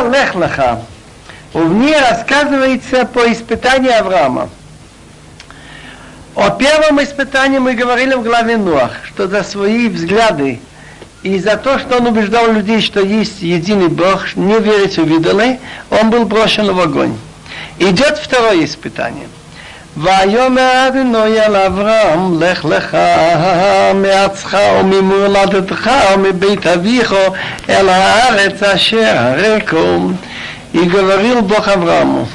глава Лехлаха. В ней рассказывается по испытанию Авраама. О первом испытании мы говорили в главе Нуах, что за свои взгляды и за то, что он убеждал людей, что есть единый Бог, не верить в идолы, он был брошен в огонь. Идет второе испытание. ויאמר אדוני אל אברהם, לך לך מארצך וממולדתך ומבית אביך אל הארץ אשר הרקום. И говорил Бог Аврааму,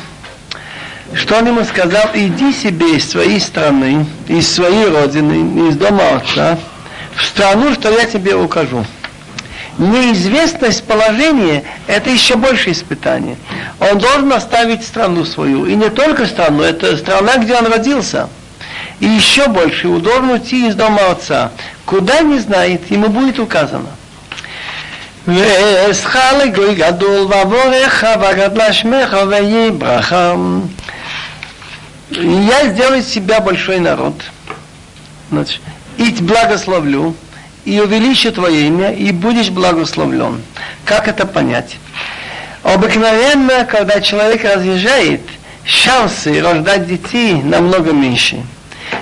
что он ему сказал, иди себе из своей страны, из своей родины, из дома отца, в страну, что я тебе укажу. Неизвестность положения – это еще больше испытание. Он должен оставить страну свою. И не только страну, это страна, где он родился. И еще больше, он должен уйти из дома отца. Куда не знает, ему будет указано. ואעשך לגוי גדול ועבורך וגדלה שמך ויהי ברכה. Я сделаю себя большой народ. Значит, и благословлю, и увеличу твое имя, и будешь благословлен. Как это понять? Обыкновенно, когда человек разъезжает, шансы рождать детей намного меньше.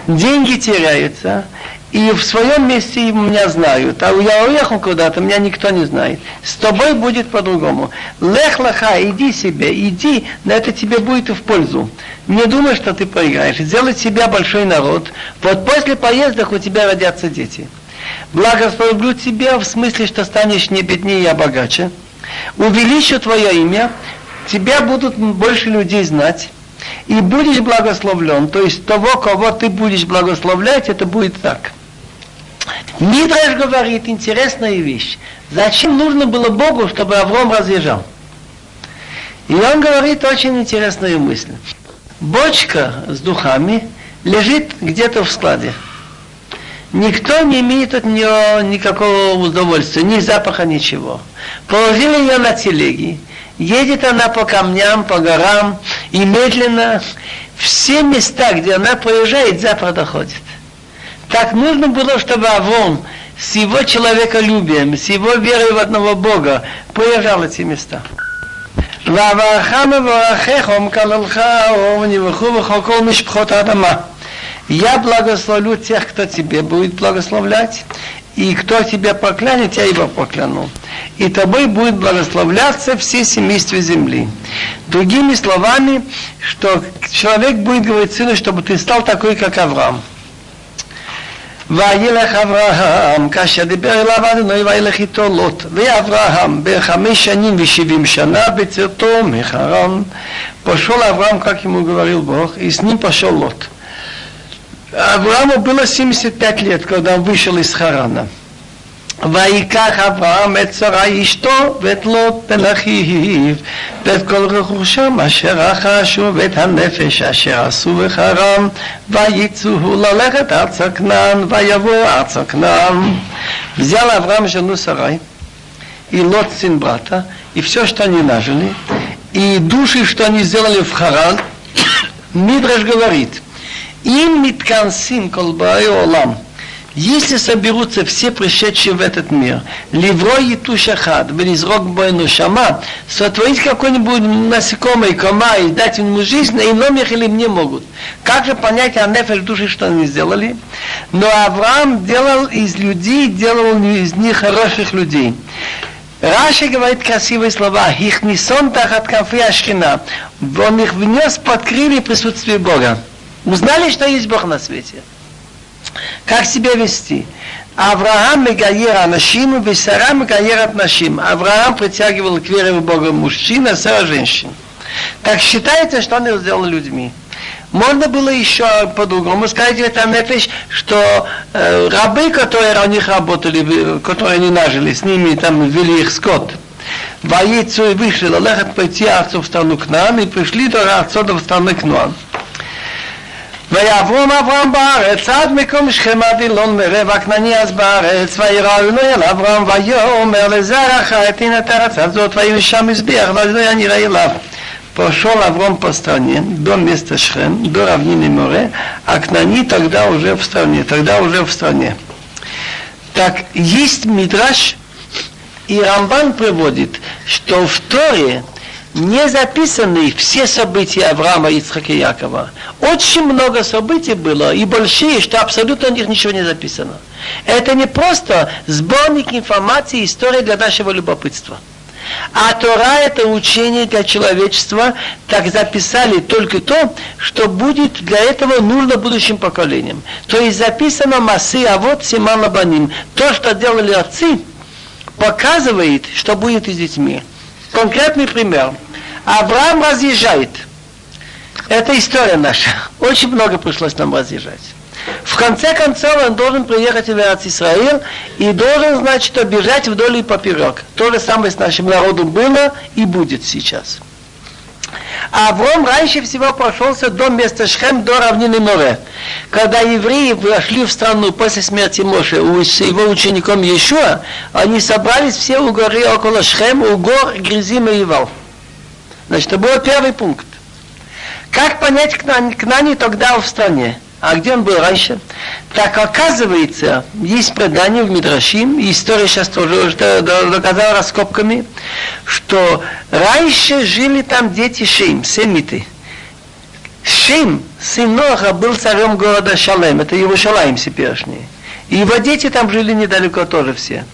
Деньги теряются, и в своем месте меня знают. А я уехал куда-то, меня никто не знает. С тобой будет по-другому. Лех лаха, иди себе, иди, но это тебе будет в пользу. Не думай, что ты проиграешь. Сделай себя большой народ. Вот после поездок у тебя родятся дети. Благословлю тебя в смысле, что станешь не беднее, а богаче. Увеличу твое имя, тебя будут больше людей знать и будешь благословлен. То есть того, кого ты будешь благословлять, это будет так. Мидраш говорит интересная вещь. Зачем нужно было Богу, чтобы Авром разъезжал? И он говорит очень интересную мысль. Бочка с духами лежит где-то в складе. Никто не имеет от нее никакого удовольствия, ни запаха, ничего. Положили ее на телеги, едет она по камням, по горам, и медленно все места, где она проезжает, запах доходит. Так нужно было, чтобы Авон с его человеколюбием, с его верой в одного Бога проезжал эти места. ואברך מברכך ומקללך ונברכו בך כל משפחות האדמה. Я благословлю тех, кто тебе будет благословлять, и кто тебя проклянет, я его прокляну. И тобой будет благословляться все семейства земли. Другими словами, что человек будет говорить сыну, чтобы ты стал такой, как Авраам. וילך אברהם, כאשר דיבר אליו אדוני וילך איתו לוט. ואברהם בחמש שנים ושבעים שנה בצאתו מחרם. Пошел Авраам, как ему говорил Бог, и с ним пошел Лот. Аврааму было 75 лет, когда он вышел из Харана. ויקח אברהם את שרה אשתו ואת לוט בן אחיו ואת כל רכושם אשר רכשו ואת הנפש אשר עשו בחרם ויצאו ללכת ארצה כנען ויבוא ארצה כנען. Взял Авраам жену Сарай и Лот сын брата и все, что они нажили, и души, что они сделали в Харан, Мидраш говорит, им миткансим колбай олам, если соберутся все пришедшие в этот мир, ливро и тушахат, велизрок бойну шама, сотворить какой-нибудь насекомый, кома и дать ему жизнь, и номер или не могут. Как же понять о нефеш души, что они сделали? Но Авраам делал из людей, делал из них хороших людей. Раши говорит красивые слова. Их несон тахат кафе ашкина. Он их внес под крылья присутствия Бога. Узнали, что есть Бог на свете. Как себя вести? Авраам мегаер анашим, и Сара мегаерат нашим. Авраам притягивал к вере в Бога мужчин, а Сара женщин. Так считается, что он сделал людьми. Можно было еще по-другому сказать в этом что э, рабы, которые у них работали, которые они нажили, с ними там вели их скот. Воицу и вышли, лехат пойти отцу в страну к нам, и пришли до отца в страну к нам. ויעברום אברהם בארץ עד מקום שכם עד אילון מרב הכנעני אז בארץ וירא אלוהי אל אברהם ויאמר לזרעך אתן את הארץ הזאת ויהיו שם מזבח ואדוני הנראה אליו Пошел Авром по стране, до места Шхем, до равнины море, а Кнани тогда уже в стране, тогда уже в стране. Так, есть Мидраш, и Рамбан приводит, что в Торе не записаны все события Авраама, Ицхака и Якова. Очень много событий было, и большие, что абсолютно о них ничего не записано. Это не просто сборник информации, история для нашего любопытства. А Тора это учение для человечества, так записали только то, что будет для этого нужно будущим поколениям. То есть записано массы, а вот Симан Лабаним. То, что делали отцы, показывает, что будет и с детьми. Конкретный пример. Авраам разъезжает. Это история наша. Очень много пришлось нам разъезжать. В конце концов он должен приехать в Израиль и должен, значит, обижать вдоль и поперек. То же самое с нашим народом было и будет сейчас. А Авром раньше всего прошелся до места Шхем, до равнины Море. Когда евреи вошли в страну после смерти Моше с его учеником Иешуа, они собрались все у горы около Шхем, у гор Гризима и Вал. Значит, это был первый пункт. Как понять Кнани тогда в стране? А где он был раньше? Так оказывается, есть предание в Мидрашим, и история сейчас тоже доказала раскопками, что раньше жили там дети Шим, семиты. Шим, сын Ноха, был царем города Шалем, это Иерушалаим теперешний. И его дети там жили недалеко тоже все.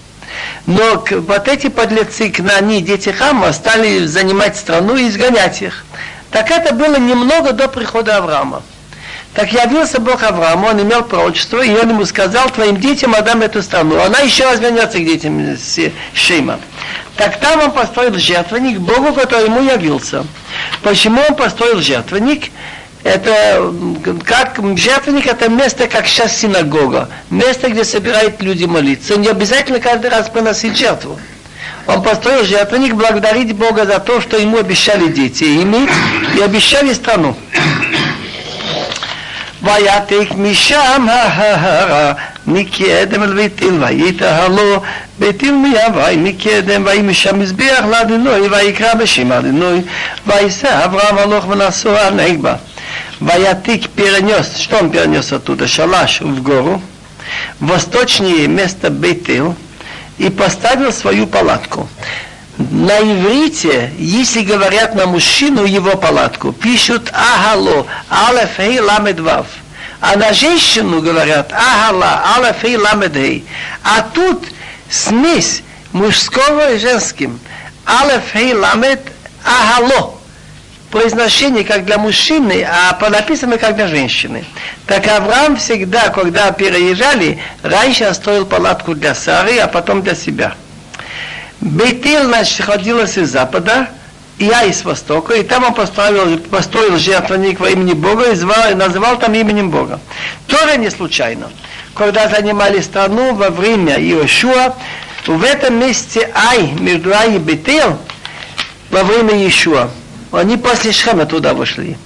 Но вот эти подлецы, они, дети Хама, стали занимать страну и изгонять их. Так это было немного до прихода Авраама. Так явился Бог Аврааму, он имел пророчество, и он ему сказал, твоим детям отдам эту страну. Она еще раз вернется к детям Шима. Так там он построил жертвенник Богу, который ему явился. Почему он построил жертвенник? Это как жертвенник это место, как сейчас синагога. Место, где собирают люди молиться. Не обязательно каждый раз приносить жертву. Он построил жертвенник благодарить Бога за то, что ему обещали дети иметь и обещали страну. ויעתיק משם ההרה מקדם אל ביתיל ויתהר לו ביתיל מיהווי מקדם ויהי משם מזבח לאדינוי ויקרא בשם אדינוי וישא אברהם הלוך ונשוא הנגבה ויעתיק перенес, что он перенес оттуда, шалаш в гору, восточнее место Бейтил, и поставил свою палатку. На иврите, если говорят на мужчину его палатку, пишут ахало, алеф хей ламед вав. А на женщину говорят ахала, алеф хей ламед хей. А тут смесь мужского и женским. Алеф хей ламед ахало. Произношение как для мужчины, а написано как для женщины. Так Авраам всегда, когда переезжали, раньше строил палатку для Сары, а потом для себя. Бейтил находилась из запада, и я из востока, и там он построил, построил жертвенник во имени Бога и, звал, называл там именем Бога. Тоже не случайно. Когда занимали страну во время Иошуа, в этом месте Ай, между Ай и Бетел, во время Иешуа, они после Шхема туда вышли.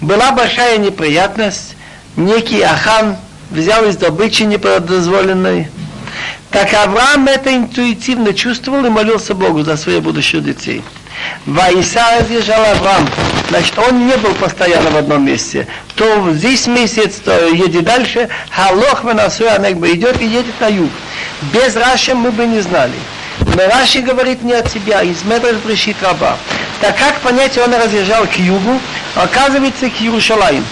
Была большая неприятность, некий Ахан взял из добычи неподозволенной, так Авраам это интуитивно чувствовал и молился Богу за своих будущих детей. Ваиса разъезжал Авраам. Значит, он не был постоянно в одном месте. То здесь месяц, то едет дальше. Халох Анекба идет и едет на юг. Без Раши мы бы не знали. Но Раши говорит не от себя, из Медреш Брешит раба. Так как понять, он разъезжал к югу, оказывается к Иерушалаим.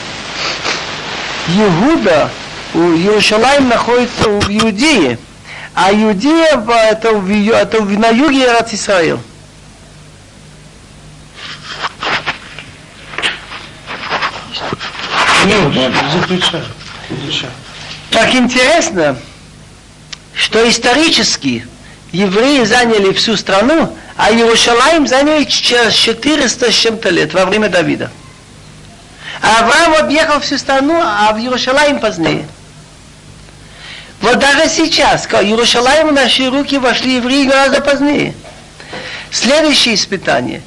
Иуда, у Иерушалаим находится в Иудее. А Иудея это, это на юге Ират Исраил. Так интересно, что исторически евреи заняли всю страну, а Иерушалаим заняли через 400 с чем-то лет во время Давида. А Авраам объехал всю страну, а в Иерушалаим позднее. Вот даже сейчас, когда Иерусалим в наши руки вошли евреи гораздо позднее. Следующее испытание.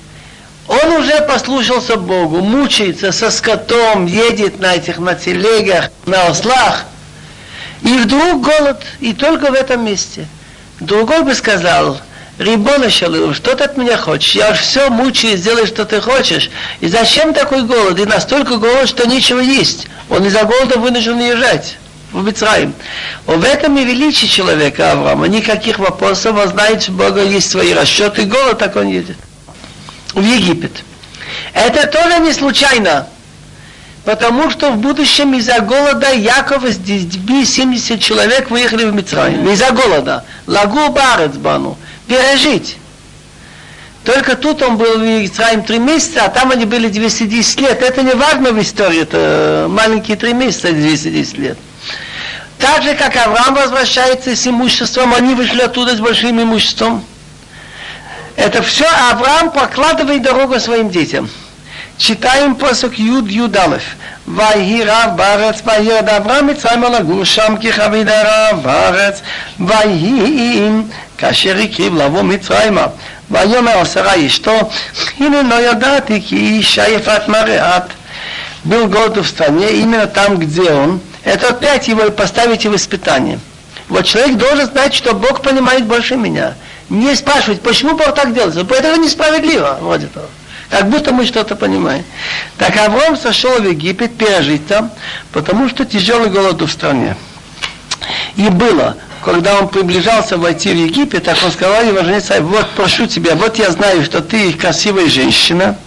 Он уже послушался Богу, мучается со скотом, едет на этих на телегах, на ослах. И вдруг голод, и только в этом месте. Другой бы сказал, Рибона Шалил, что ты от меня хочешь? Я все мучаюсь, сделай, что ты хочешь. И зачем такой голод? И настолько голод, что нечего есть. Он из-за голода вынужден езжать в Мицраим. В этом и величие человека Авраама. Никаких вопросов, он знает, что у Бога есть свои расчеты, голод, так он едет. в Египет. Это тоже не случайно, потому что в будущем из-за голода Яков с детьми 70 человек выехали в Мицраим. Из-за голода. Лагу барец бану. Пережить. Только тут он был в Мицраим три месяца, а там они были 210 лет. Это не важно в истории, это маленькие три месяца, 210 лет. Так же, как Авраам возвращается с имуществом, они вышли оттуда с большим имуществом. Это все Авраам прокладывает дорогу своим детям. Читаем посок Юд Юдалев. ויהי רב בארץ וירד אברהם מצרימה לגור שם כי חבידה רב בארץ ויהי אם כאשר הקריב לבוא מצרימה ויאמר שרה אשתו הנה לא ידעתי כי אישה יפת מראת был год в стране, именно там, где он, это опять его поставить в испытание. Вот человек должен знать, что Бог понимает больше меня. Не спрашивать, почему Бог так делает. Это несправедливо. Вот это. Как будто мы что-то понимаем. Так Авраам сошел в Египет пережить там, потому что тяжелый голод в стране. И было, когда он приближался войти в Египет, так он сказал его жене, вот прошу тебя, вот я знаю, что ты красивая женщина,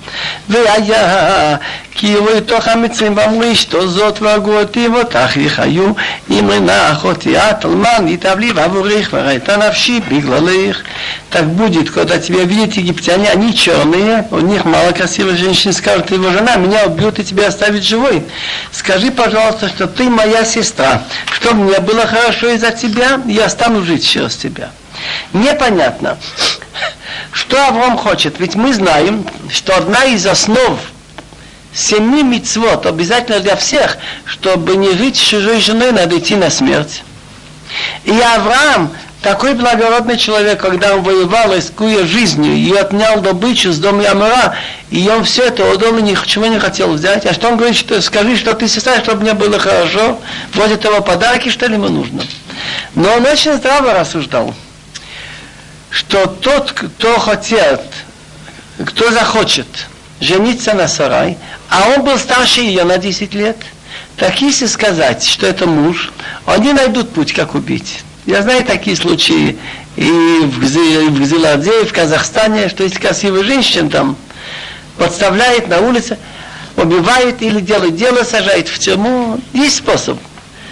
והיה כי יראו לתוך המצרים ואמרו אשתו זאת והרגו אותי ואותך יחיו אם אינה אחותי את אלמן ייטב לי ועבורך וראיתה נפשי בגללך так будет, когда тебя видят египтяне, они черные, у них мало красивых женщин, скажут, его жена, меня убьют и тебя оставит живой. Скажи, пожалуйста, что ты моя сестра, чтобы мне было хорошо из-за тебя, я стану жить через тебя. Непонятно. Что Авраам хочет? Ведь мы знаем, что одна из основ семи мицвод, обязательно для всех, чтобы не жить с чужой женой, надо идти на смерть. И Авраам, такой благородный человек, когда он воевал, рискуя жизнью, и отнял добычу с дома Амара, и он все это отдал и ничего не хотел взять. А что он говорит, что скажи, что ты сестра, чтобы мне было хорошо, вот этого подарки, что ли ему нужно. Но он очень здраво рассуждал что тот, кто хотел, кто захочет жениться на Сарай, а он был старше ее на 10 лет, так если сказать, что это муж, они найдут путь, как убить. Я знаю такие случаи и в, Зеладе, и в Казахстане, что есть красивые женщины там, подставляет на улице, убивает или делает дело, сажает в тюрьму. Есть способ.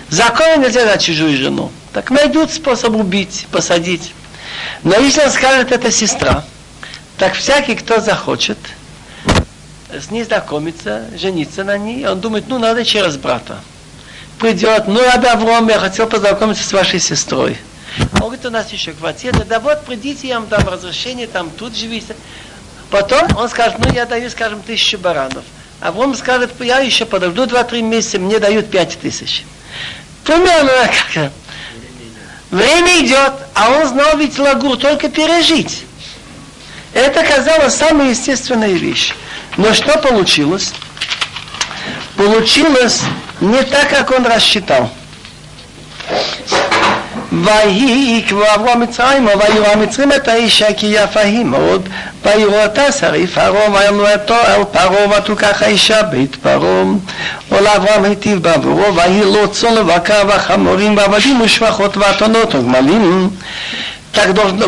Закон нельзя на чужую жену. Так найдут способ убить, посадить. Но если он скажет, это сестра, так всякий, кто захочет, с ней знакомиться, жениться на ней, он думает, ну, надо через брата. Придет, ну, я Авром, я хотел познакомиться с вашей сестрой. Он говорит, у нас еще квартира, да вот, придите, я вам дам разрешение, там тут живите. Потом он скажет, ну, я даю, скажем, тысячу баранов. А Авром скажет, я еще подожду 2-3 месяца, мне дают 5 тысяч. Примерно как Время идет, а он знал ведь лагу только пережить. Это казалось самая естественная вещь. Но что получилось? Получилось не так, как он рассчитал. ויהי כי עברו המצרים ויראו המצרים את האישה כי יפה היא מאוד ויראו אותה שריף פרעה ויאמרו אותו אל פרעה ותוקח האישה בית פרעה עולה אברהם היטיב בעבורו ויהי לו צאן לבקר וחמורים ועבדים ושפחות ואתונות וגמלים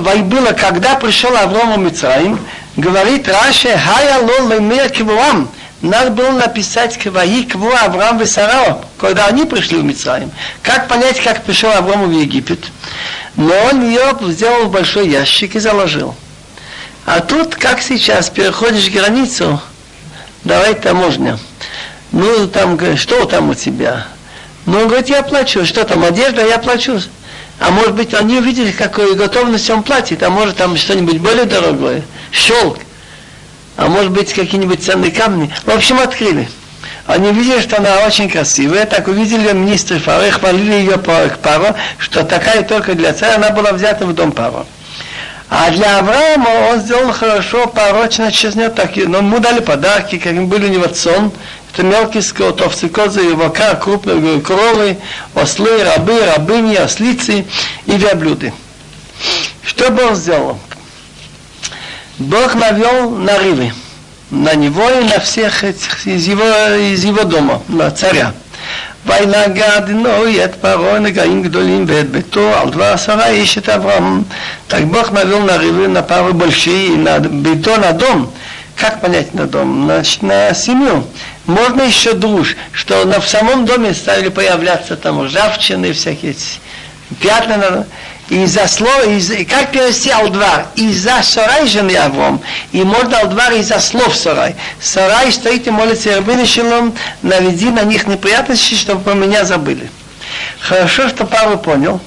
ויבולה כגדה פרשו לאברום ומצרים גברית ראה שהיה לו למי קבורם надо было написать Кваи Кву Авраам и Сарао, когда они пришли в Мицраим. Как понять, как пришел Авраам в Египет? Но он ее сделал в большой ящик и заложил. А тут, как сейчас, переходишь границу, давай таможня. Ну, там, что там у тебя? Ну, он говорит, я плачу. Что там, одежда, я плачу. А может быть, они увидели, какую готовность он платит, а может там что-нибудь более дорогое. Шелк а может быть какие-нибудь ценные камни. В общем, открыли. Они видели, что она очень красивая, так увидели министры Фаро и хвалили ее к Паро, что такая только для царя, она была взята в дом Паро. А для Авраама он сделал хорошо, порочно через нее так, но ему дали подарки, как были у него цон, это мелкий скот, овцы, козы, вока, крупные коровы, ослы, рабы, рабыни, ослицы и верблюды. Что бы он сделал? Бог навел нарывы на него и на всех этих из его, из его дома, на царя. וינגד נוי את פרעה נגעים גדולים ואת ביתו על דבר עשרה איש את אברהם. Так Бог навел на рыбы, на пару большие, на бетон на дом, Как понять на дом? Значит, на семью. Можно еще душ, что на, в самом доме стали появляться там ржавчины, всякие пятна. Из-за слова, из, как перевести алдвар? Из-за сарай жены Авром. И можно алдвар из-за слов сарай. Сарай стоит и молится Рабины Шилом, наведи на них неприятности, чтобы про меня забыли. Хорошо, что Павел понял.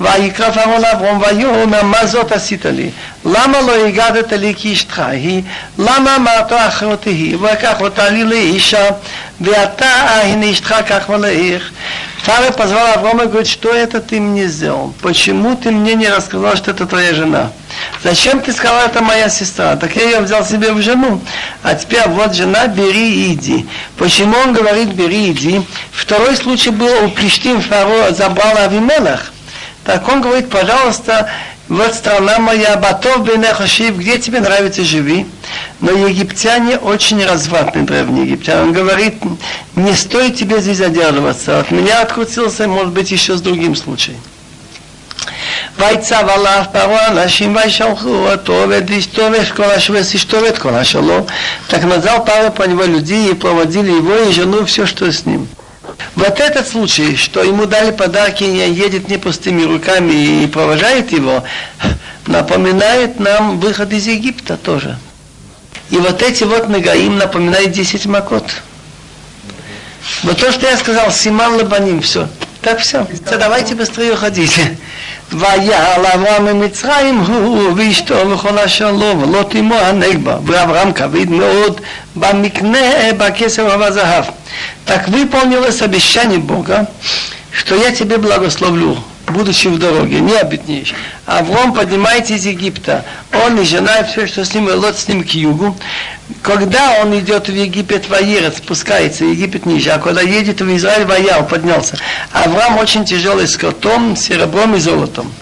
ויקרא פרעה לאברום ויאמר מה זאת עשית לי? למה לא הגדת לי כאשתך היא? למה אמרת אחרותי היא? ולקח אותה לי לאישה Виата агништха как малаих. Сара позвал Аврома и говорит, что это ты мне сделал? Почему ты мне не рассказал, что это твоя жена? Зачем ты сказала, это моя сестра? Так я ее взял себе в жену. А теперь вот жена, бери и иди. Почему он говорит, бери и иди? Второй случай был у Плештим, Фаро забрал Авимелах. Так он говорит, пожалуйста, вот страна моя, Батов Бенехашив, где тебе нравится, живи. Но египтяне очень развратные, древние египтяне. Он говорит, не стоит тебе здесь задерживаться. От меня открутился, может быть, еще с другим случаем. ויצב עליו פרעה אנשים וישלחו אותו ואת אשתו ואת כל אשר ואת אשתו ואת כל אשר לו. Так назвал Павел по него людей и проводили его Вот этот случай, что ему дали подарки, и едет не пустыми руками и провожает его, напоминает нам выход из Египта тоже. И вот эти вот нагаим напоминают 10 макот. Вот то, что я сказал, Симан Лабаним, все. Так все. Давайте быстрее уходите. ויעל אברהם ממצרים הוא ואשתו וכל אשר לו ולא תימו הנגבה ואברהם כבד מאוד במקנה בכסף ובזהב так выполнилось обещание Бога, что я тебе благословлю, будучи в дороге, не обетнешь. Авром поднимается из Египта, он и жена, и все, что с ним, и лот с ним к югу. Когда он идет в Египет, Ваирец, спускается, Египет ниже, а когда едет в Израиль, Ваял, поднялся. Авраам очень тяжелый с котом, серебром и золотом.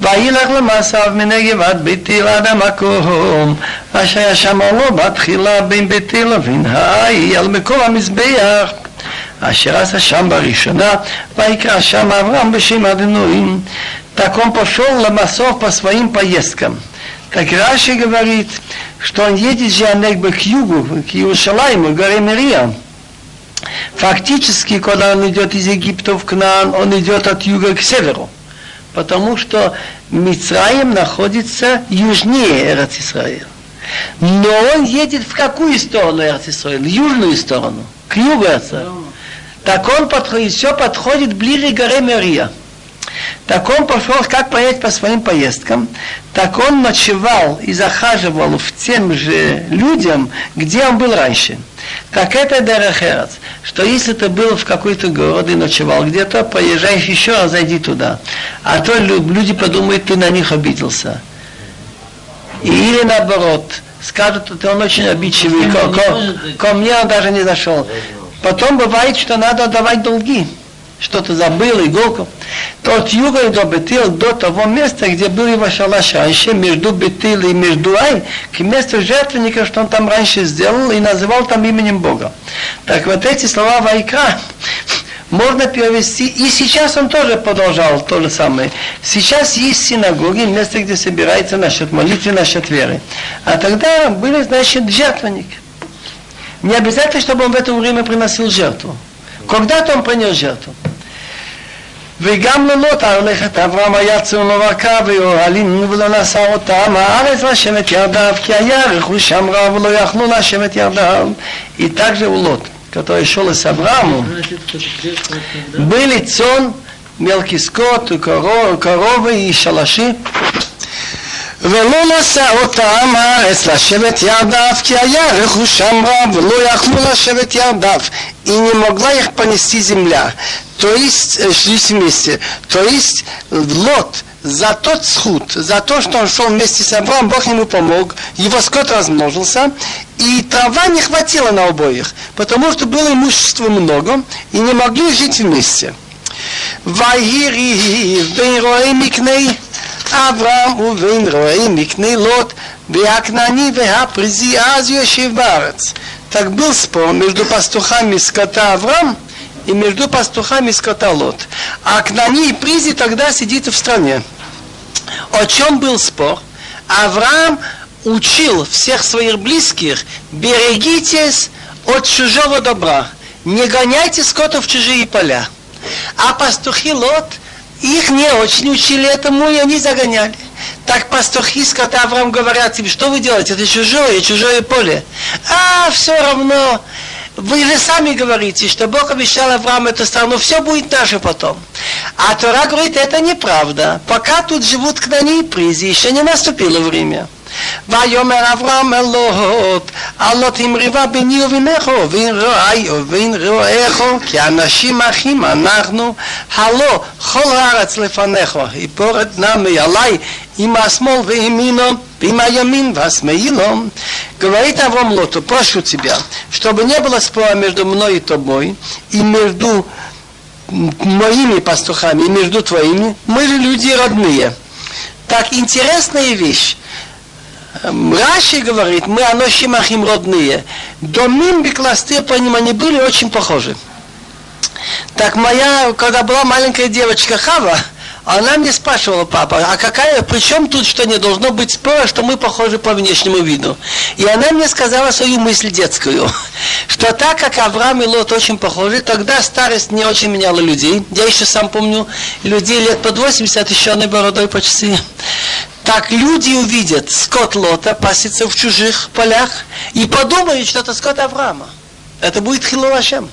וילך למסעיו מנגב עד ביתיל עד המקום אשר ישמר לו בתחילה בין ביתיל לבין האי על מקום המזבח אשר עשה שם בראשונה ויקרא שם אברהם בשם אדינוים Так он пошел Ламасов по своим поездкам. Так Раши говорит, что он едет же Анекбе к югу, к Иерусалиму, к горе Мирия. Фактически, когда он идет из Египта в Кнаан, он идет от юга к северу потому что Мицраим находится южнее Эрцисраил. Но он едет в какую сторону Эрцисраил? В южную сторону, к югу Эрцисраил. Так он подходит, все подходит ближе к горе Мерия. Так он пошел, как понять по своим поездкам, так он ночевал и захаживал в тем же людям, где он был раньше. Так это Дерехерц, что если ты был в какой-то город и ночевал где-то, поезжаешь еще раз, зайди туда. А то люди подумают, ты на них обиделся. Или наоборот, скажут, что он очень обидчивый, ко, ко, ко мне он даже не зашел. Потом бывает, что надо давать долги что-то забыл, иголку, то от юга до Бетил, до того места, где был его шалаш раньше, между Бетил и между Ай, к месту жертвенника, что он там раньше сделал, и называл там именем Бога. Так вот эти слова Вайка можно перевести, и сейчас он тоже продолжал то же самое. Сейчас есть синагоги, место, где собирается насчет молитвы, насчет веры. А тогда были, значит, жертвенник. Не обязательно, чтобы он в это время приносил жертву. Когда-то он принес жертву. וגם ללוט הלכת אברהם היה צאן ובקר ואוהלים ולא נשא אותם הארץ לשבת ירדיו כי היה רכוש שם רב ולא יכלו לשבת ירדיו и также у Лот, который шел с Авраамом, были цон, мелкий скот, коровы и шалаши, ולא נשא אותם הארץ לשבת ירדיו, כי היה רכושם רב, ולא יכלו לשבת ירדיו, и не могла их понести земля. То есть, жить вместе. То есть, Лот за тот схуд, за то, что он шел вместе с Авраамом, Бог ему помог, его скот размножился, и трава не хватило на обоих, потому что было имущества много, и не могли жить вместе. ויהי בין רועי מקנה אברהם ובין רועי מקנה לוט והכנעני והפריזי אז יושב בארץ. Так был спор между пастухами скота Авраам и между пастухами скота Лот. А Кнани и Призи тогда сидит в стране. О чем был спор? Авраам учил всех своих близких, берегитесь от чужого добра, не гоняйте скота в чужие поля. А пастухи Лот, их не очень учили этому, и они загоняли. Так пастухи скота Авраам говорят им, что вы делаете, это чужое, чужое поле. А, все равно, вы же сами говорите, что Бог обещал Аврааму эту страну, все будет наше потом. А Тора говорит, это неправда. Пока тут живут кнани и призи, еще не наступило время. ויאמר אברהם אל לוט, אל לוט המריבה ביני ובינך ובין רעי ובין רעיך, כי אנשים אחים אנחנו, הלא כל הארץ לפניך, יפורת נמי עלי עם השמאל וימינו, ועם הימין והשמאלו. Говорит Авраам Лоту, прошу тебя, чтобы не было спора между мной и тобой, и между моими пастухами, и между твоими, мы же люди родные. Так интересная вещь. Раши говорит, мы аношим ахим родные. Домим бекласты по ним были очень похожи. Так моя, когда была маленькая девочка Хава, она мне спрашивала, папа, а какая, при чем тут, что не должно быть спора, что мы похожи по внешнему виду? И она мне сказала свою мысль детскую, что так как Авраам и Лот очень похожи, тогда старость не очень меняла людей. Я еще сам помню людей лет под 80, еще одной бородой почти. Так люди увидят скот Лота пасется в чужих полях и подумают, что это скот Авраама. Это будет Хилуашем.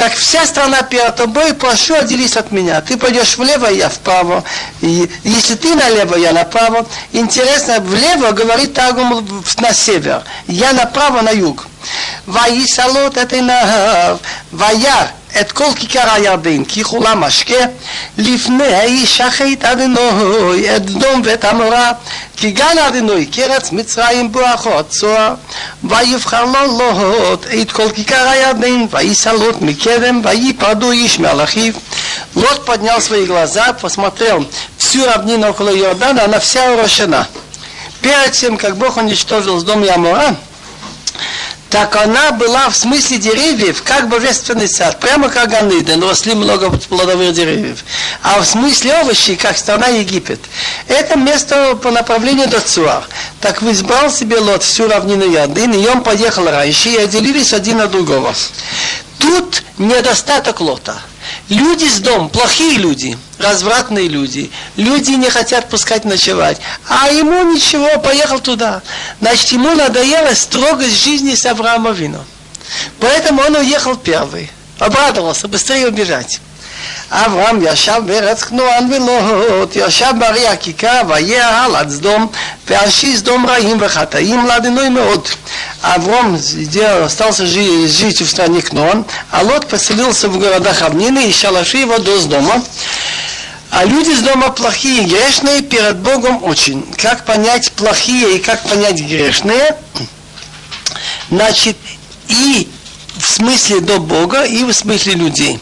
Так вся страна перед тобой, прошу, отделись от меня. Ты пойдешь влево, я вправо. И если ты налево, я направо. Интересно, влево говорит Тагум на север. Я направо, на юг. ויסלות את עיניו, וירא את כל כיכר הירדן, כי כולה משקה, לפני שחט אדינוי את דום ואת עמורה, כי גן אדינוי קרץ מצרים בואכות צוהר, ויבחר לו לוט את כל כיכר הירדן, ויסלות מקדם, ויפרדו איש מעל אחיו. Лот поднял свои глаза, посмотрел всю равнину около Иордана, она вся урощена. Перед тем, как Бог уничтожил с дома Амура, так она была в смысле деревьев, как божественный сад, прямо как Ганыден, росли много плодовых деревьев. А в смысле овощей, как страна Египет. Это место по направлению до Цуар. Так избрал себе лот всю равнину Ярдын, и он поехал раньше, и отделились один от другого. Тут недостаток лота – Люди с дом, плохие люди, развратные люди, люди не хотят пускать ночевать, а ему ничего, поехал туда. Значит, ему надоела строгость жизни с Авраамовином. Поэтому он уехал первый, обрадовался, быстрее убежать. אברהם ישב בארץ כנוען ולוט, ישב בערי הכיכר, ויעל עד סדום, ועשי סדום רעים וחטאים לאדינוי מאוד. Авром остался жить в стране Кнон, а Лот поселился в городах равнины и шалаши его до дома. А люди с дома плохие и грешные перед Богом очень. Как понять плохие и как понять грешные? Значит, и в смысле до Бога, и в смысле людей.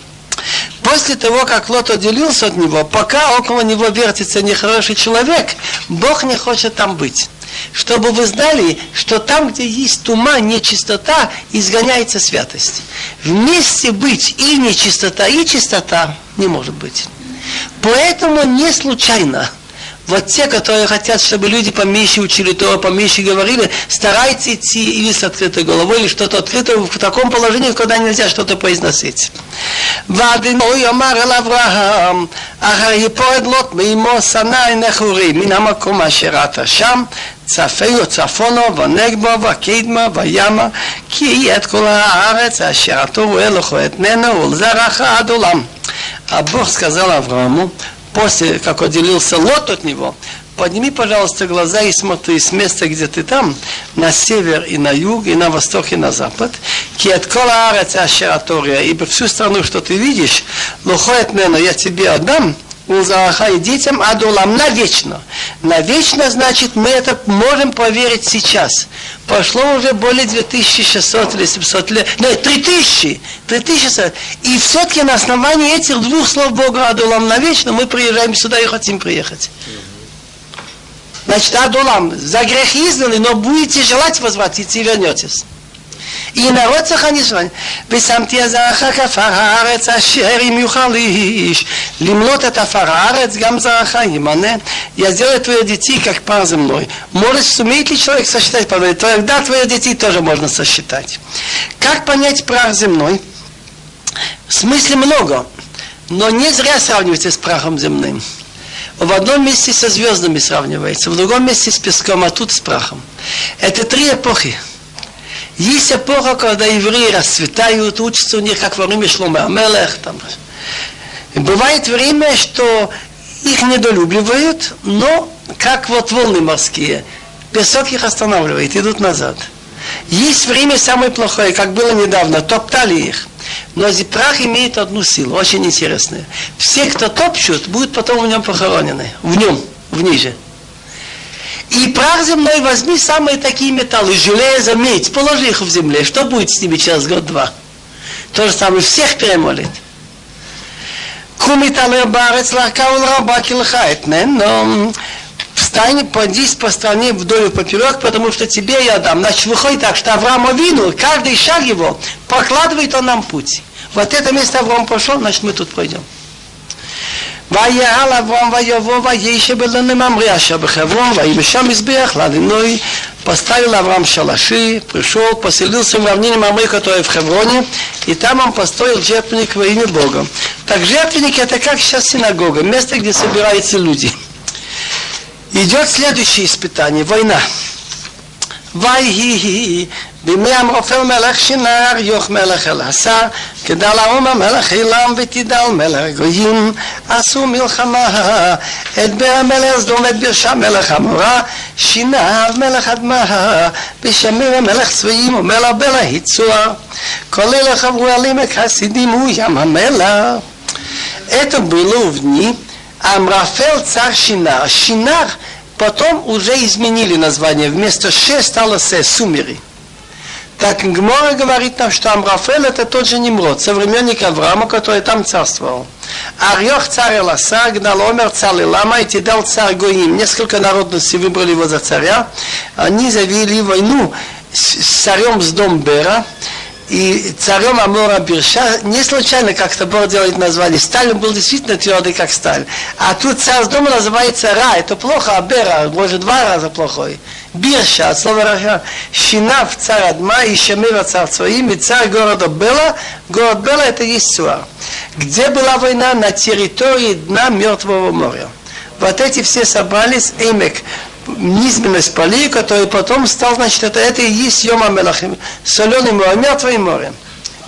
После того, как Лот отделился от него, пока около него вертится нехороший человек, Бог не хочет там быть. Чтобы вы знали, что там, где есть тума, нечистота, изгоняется святость. Вместе быть и нечистота, и чистота не может быть. Поэтому не случайно – вот те, которые хотят, чтобы люди поменьше учили то, поменьше говорили, старайтесь идти или с открытой головой, или что-то открыто в таком положении, когда нельзя что-то произносить. ואדינוי אמר אל אברהם, אחר יפורד לוט מאמו שנאי נחורי מן המקום אשר אתה שם, צפהו צפונו ונגבו וקדמה וימה, כי את כל הארץ אשר אתה רואה לכו אתננו ולזרעך עד עולם. А Бог сказал Аврааму, после, как отделился Лот от него, подними, пожалуйста, глаза и смотри с места, где ты там, на север и на юг, и на восток и на запад. Киаткола арец ашератория, ибо всю страну, что ты видишь, лухоет мена, я тебе отдам, Узаха и детям адулам навечно. Навечно значит, мы это можем проверить сейчас. Прошло уже более 2600 или 700 лет. Нет, 3000. 3600. И все-таки на основании этих двух слов Бога адулам навечно мы приезжаем сюда и хотим приехать. Значит, адулам, за грех изгнаны, но будете желать возвратиться и вернетесь. И народ сохранится. ושמתי זרעך כפר הארץ אשר אם יוכל איש למלות את עפר הארץ גם זרעך ימנה я сделаю твоих детей как пар земной. Может, сумеет ли человек сосчитать пар Тогда твоих детей тоже можно сосчитать. Как понять прах земной? В смысле много, но не зря сравнивается с прахом земным. В одном месте со звездами сравнивается, в другом месте с песком, а тут с прахом. Это три эпохи. Есть эпоха, когда евреи расцветают, учатся у них, как во время Шлома Амелех. Там. Бывает время, что их недолюбливают, но как вот волны морские. Песок их останавливает, идут назад. Есть время самое плохое, как было недавно, топтали их. Но прах имеет одну силу, очень интересную. Все, кто топчут, будут потом в нем похоронены. В нем, в ниже. И прах земной возьми самые такие металлы, железо, медь, положи их в земле. Что будет с ними через год-два? То же самое, всех перемолит. Кумиталер барец лахкаул раба килхайтнен, но встань, подись по стране вдоль и поперек, потому что тебе я дам. Значит, выходит так, что Авраам Авину, каждый шаг его, прокладывает он нам путь. Вот это место Авраам пошел, значит, мы тут пойдем. ויעל אברהם ויבוא וישב אלינו ממריא אשר בחברון ויהי שם מזבח לאדינוי поставил Авраам шалаши, пришел, поселился в равнине Мамры, которая в Хевроне, и там он построил жертвенник во имя Бога. Так жертвенник это как сейчас синагога, место, где собираются люди. Идет следующее испытание, война. ויהי בימי המרופל מלך שנר יוך מלך אל עשה כדל האומה מלך עילם ותדל מלך גויים עשו מלחמה את בר המלך סדום ואת ברשה מלך עמורה שיניו מלך אדמה בשמיר מלך צבעים ומלך בלה היצוע כל אלה חברו על עמק הסידים הוא ים המלח Это было в дни Амрафел царь Шинар. Шинар Потом уже изменили название. Вместо Ше стало Се, Сумери. Так Гмора говорит нам, что Амрафел это тот же Немрод, современник Авраама, который там царствовал. Арьох царь Эласа, Гналомер царь Лама и Тидал царь Гоим. Несколько народностей выбрали его за царя. Они завели войну с царем с Домбера. И царем Амора Бирша не случайно как-то Бог делает название. Сталин был действительно твердый, как сталь. А тут царь с дома называется Ра. Это плохо, а Бера, может, два раза плохой. Бирша, от слова Раша. Шинав царь Адма и Шамира царь своим, и царь города Бела. Город Бела это есть. Где была война? На территории дна Мертвого моря. Вот эти все собрались, Эймек, низменность полей, который потом стал, значит, это, это и есть Йома Мелахим, соленый море, мертвое море.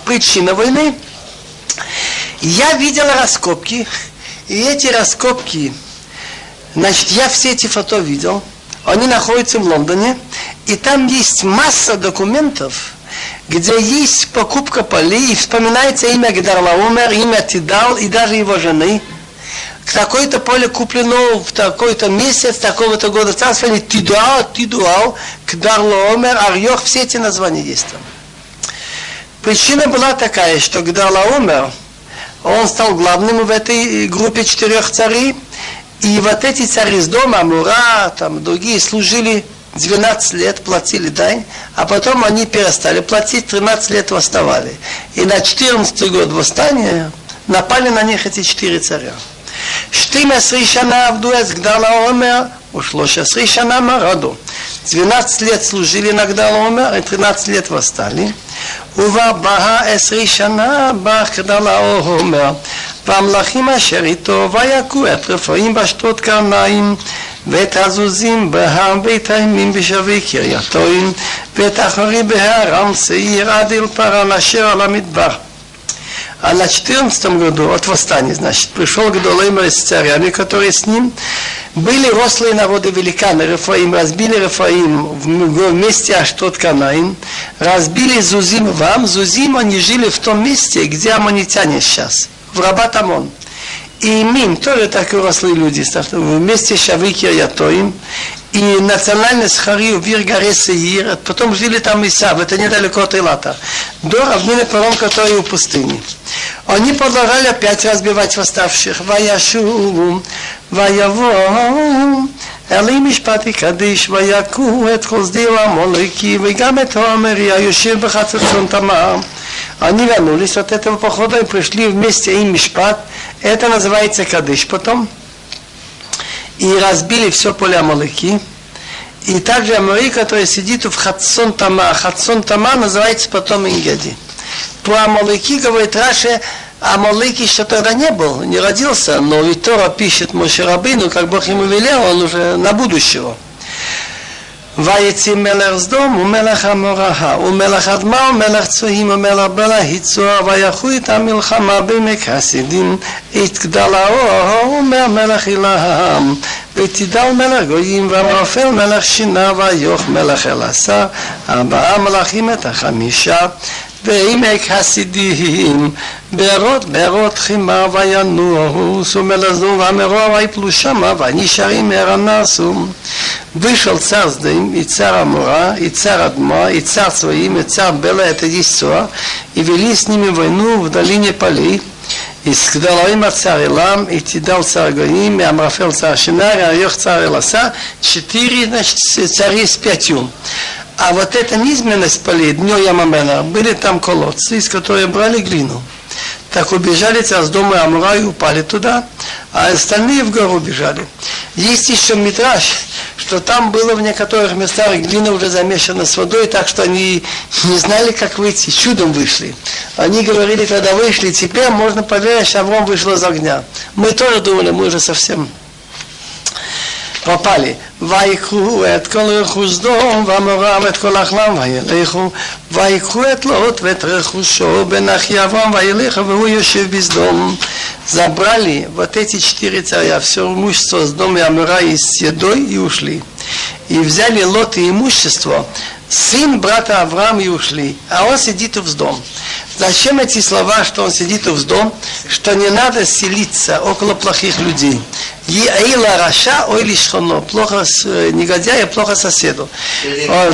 Причина войны. Я видел раскопки, и эти раскопки, значит, я все эти фото видел, они находятся в Лондоне, и там есть масса документов, где есть покупка полей, и вспоминается имя Гдарлаумер, имя Тидал и даже его жены – такое-то поле куплено в такой-то месяц, такого-то года царствования, Тидуал, Тидуал, Кдарлоомер, Арьох, все эти названия есть там. Причина была такая, что Гдарлаомер, он стал главным в этой группе четырех царей, и вот эти цари из дома, Амура, там другие, служили 12 лет, платили дань, а потом они перестали платить, 13 лет восставали. И на 14 год восстания напали на них эти четыре царя. Штим Асришана Авдуэс Гдала Омер, ушло Шасришана Мараду. 12 лет служили на Гдал Омер, и 13 лет восстали. ובארבעה עשרי שנה בא גדל העומר, והמלכים אשר איתו ויכו את רפאים בשתות קרניים, ואת הזוזים בהר בית הימים בשבי קרייתוים, ואת אחרי בהר עם שעיר עד אל פרן אשר על המדבר. А на 14 году от восстания, значит, пришел к Долеймер с царями, которые с ним были рослые народы великаны, Рафаим, разбили Рафаим в месте Аштот Канаим, разбили Зузим вам, Зузим они жили в том месте, где аммонитяне сейчас, в Рабат Амон. И Мим, тоже так и рослые люди, вместе Шавики Ятоим, и национальность Харию в горе Сеир, потом жили там Исав, это недалеко от Илата, до равнины Паром, который у пустыни. Они продолжали опять разбивать восставших. Ваяшу, ваяву, אלי משפט יקדיש ויכו את כל שדיר המולקי וגם את העומרי היושב בחצוצון תמר. Они вернулись от этого похода и пришли вместе им Мишпат. Это называется Кадыш потом. И разбили все поле Амалыки. И также Амари, который сидит в Хатсон Тама. Хатсон Тама называется потом Ингеди. Про Амалыки говорит Раши, Амалык еще тогда не был, не родился, но ведь Тора пишет Мошерабину, как Бог ему велел, он уже на будущего. ויצא מלך סדום ומלך המוראה ומלך אדמה ומלך צוהים ומלך בלה היצוע ויחו את המלחמה בעמק הסידים את גדלאו אומר מלך אלהם ותדל מלך גויים ואמרפל מלך שינה ויוך מלך אלעשר ארבעה מלכים את החמישה ועמק הסידים בארות בארות חימה וינועו מלזו ואמרו ויפלו שמה ונשארים מהרנסו вышел царь Сдым, и царь Амура, и царь Адма, и царь Своим, и царь Бела, это Исуа, и вели с ними войну в долине полей, и с Гдалаим царь Илам, и Тидал царь Гаим, и Амрафел царь Шинар, и Айох царь Иласа, четыре, значит, цари с пятью. А вот эта низменность полей, днё Ямамена, были там колодцы, из которых брали глину. Так убежали с дома Амура и упали туда, а остальные в гору бежали. Есть еще метраж, что там было в некоторых местах глина уже замешана с водой, так что они не знали, как выйти, чудом вышли. Они говорили, когда вышли, теперь можно поверить, что Авром вышел из огня. Мы тоже думали, мы уже совсем попали. Вайху эт кол рехуздом, ваморав эт кол ахлам, ваилеху, вайху эт лот вет рехушо, бенахьявам, ваилеха, ву йошев бездом. Забрали вот эти четыре царя, все имущество с дома Амура и с едой и ушли. И взяли лот и имущество, сын брата Авраама и ушли а он сидит в дом Зачем эти слова, что он сидит в дом, что не надо селиться около плохих людей? Аила Раша, ой лишхоно, плохо с э, негодяя, плохо соседу.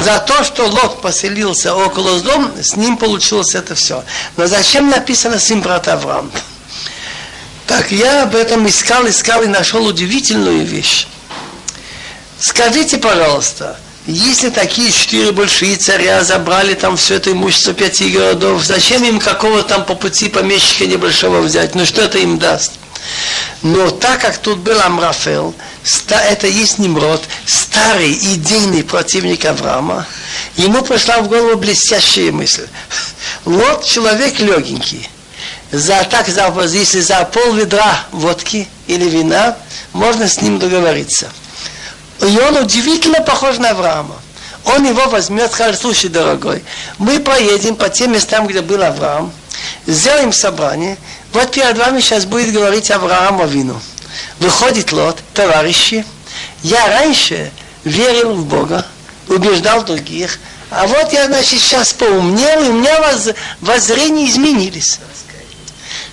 За то, что Лот поселился около дома, с ним получилось это все. Но зачем написано сын брата Авраам? Так я об этом искал, искал и нашел удивительную вещь. Скажите, пожалуйста, если такие четыре большие царя забрали там все это имущество пяти городов, зачем им какого там по пути помещика небольшого взять? Ну что это им даст? Но так как тут был Амрафел, это есть Немрод, старый идейный противник Авраама, ему пришла в голову блестящая мысль. Вот человек легенький. За, так, за, если за пол ведра водки или вина, можно с ним договориться. И он удивительно похож на Авраама. Он его возьмет, скажет, слушай, дорогой, мы поедем по тем местам, где был Авраам, сделаем собрание, вот перед вами сейчас будет говорить Авраам Авину. Выходит Лот, товарищи, я раньше верил в Бога, убеждал других, а вот я, значит, сейчас поумнел, и у меня воз, воззрения изменились.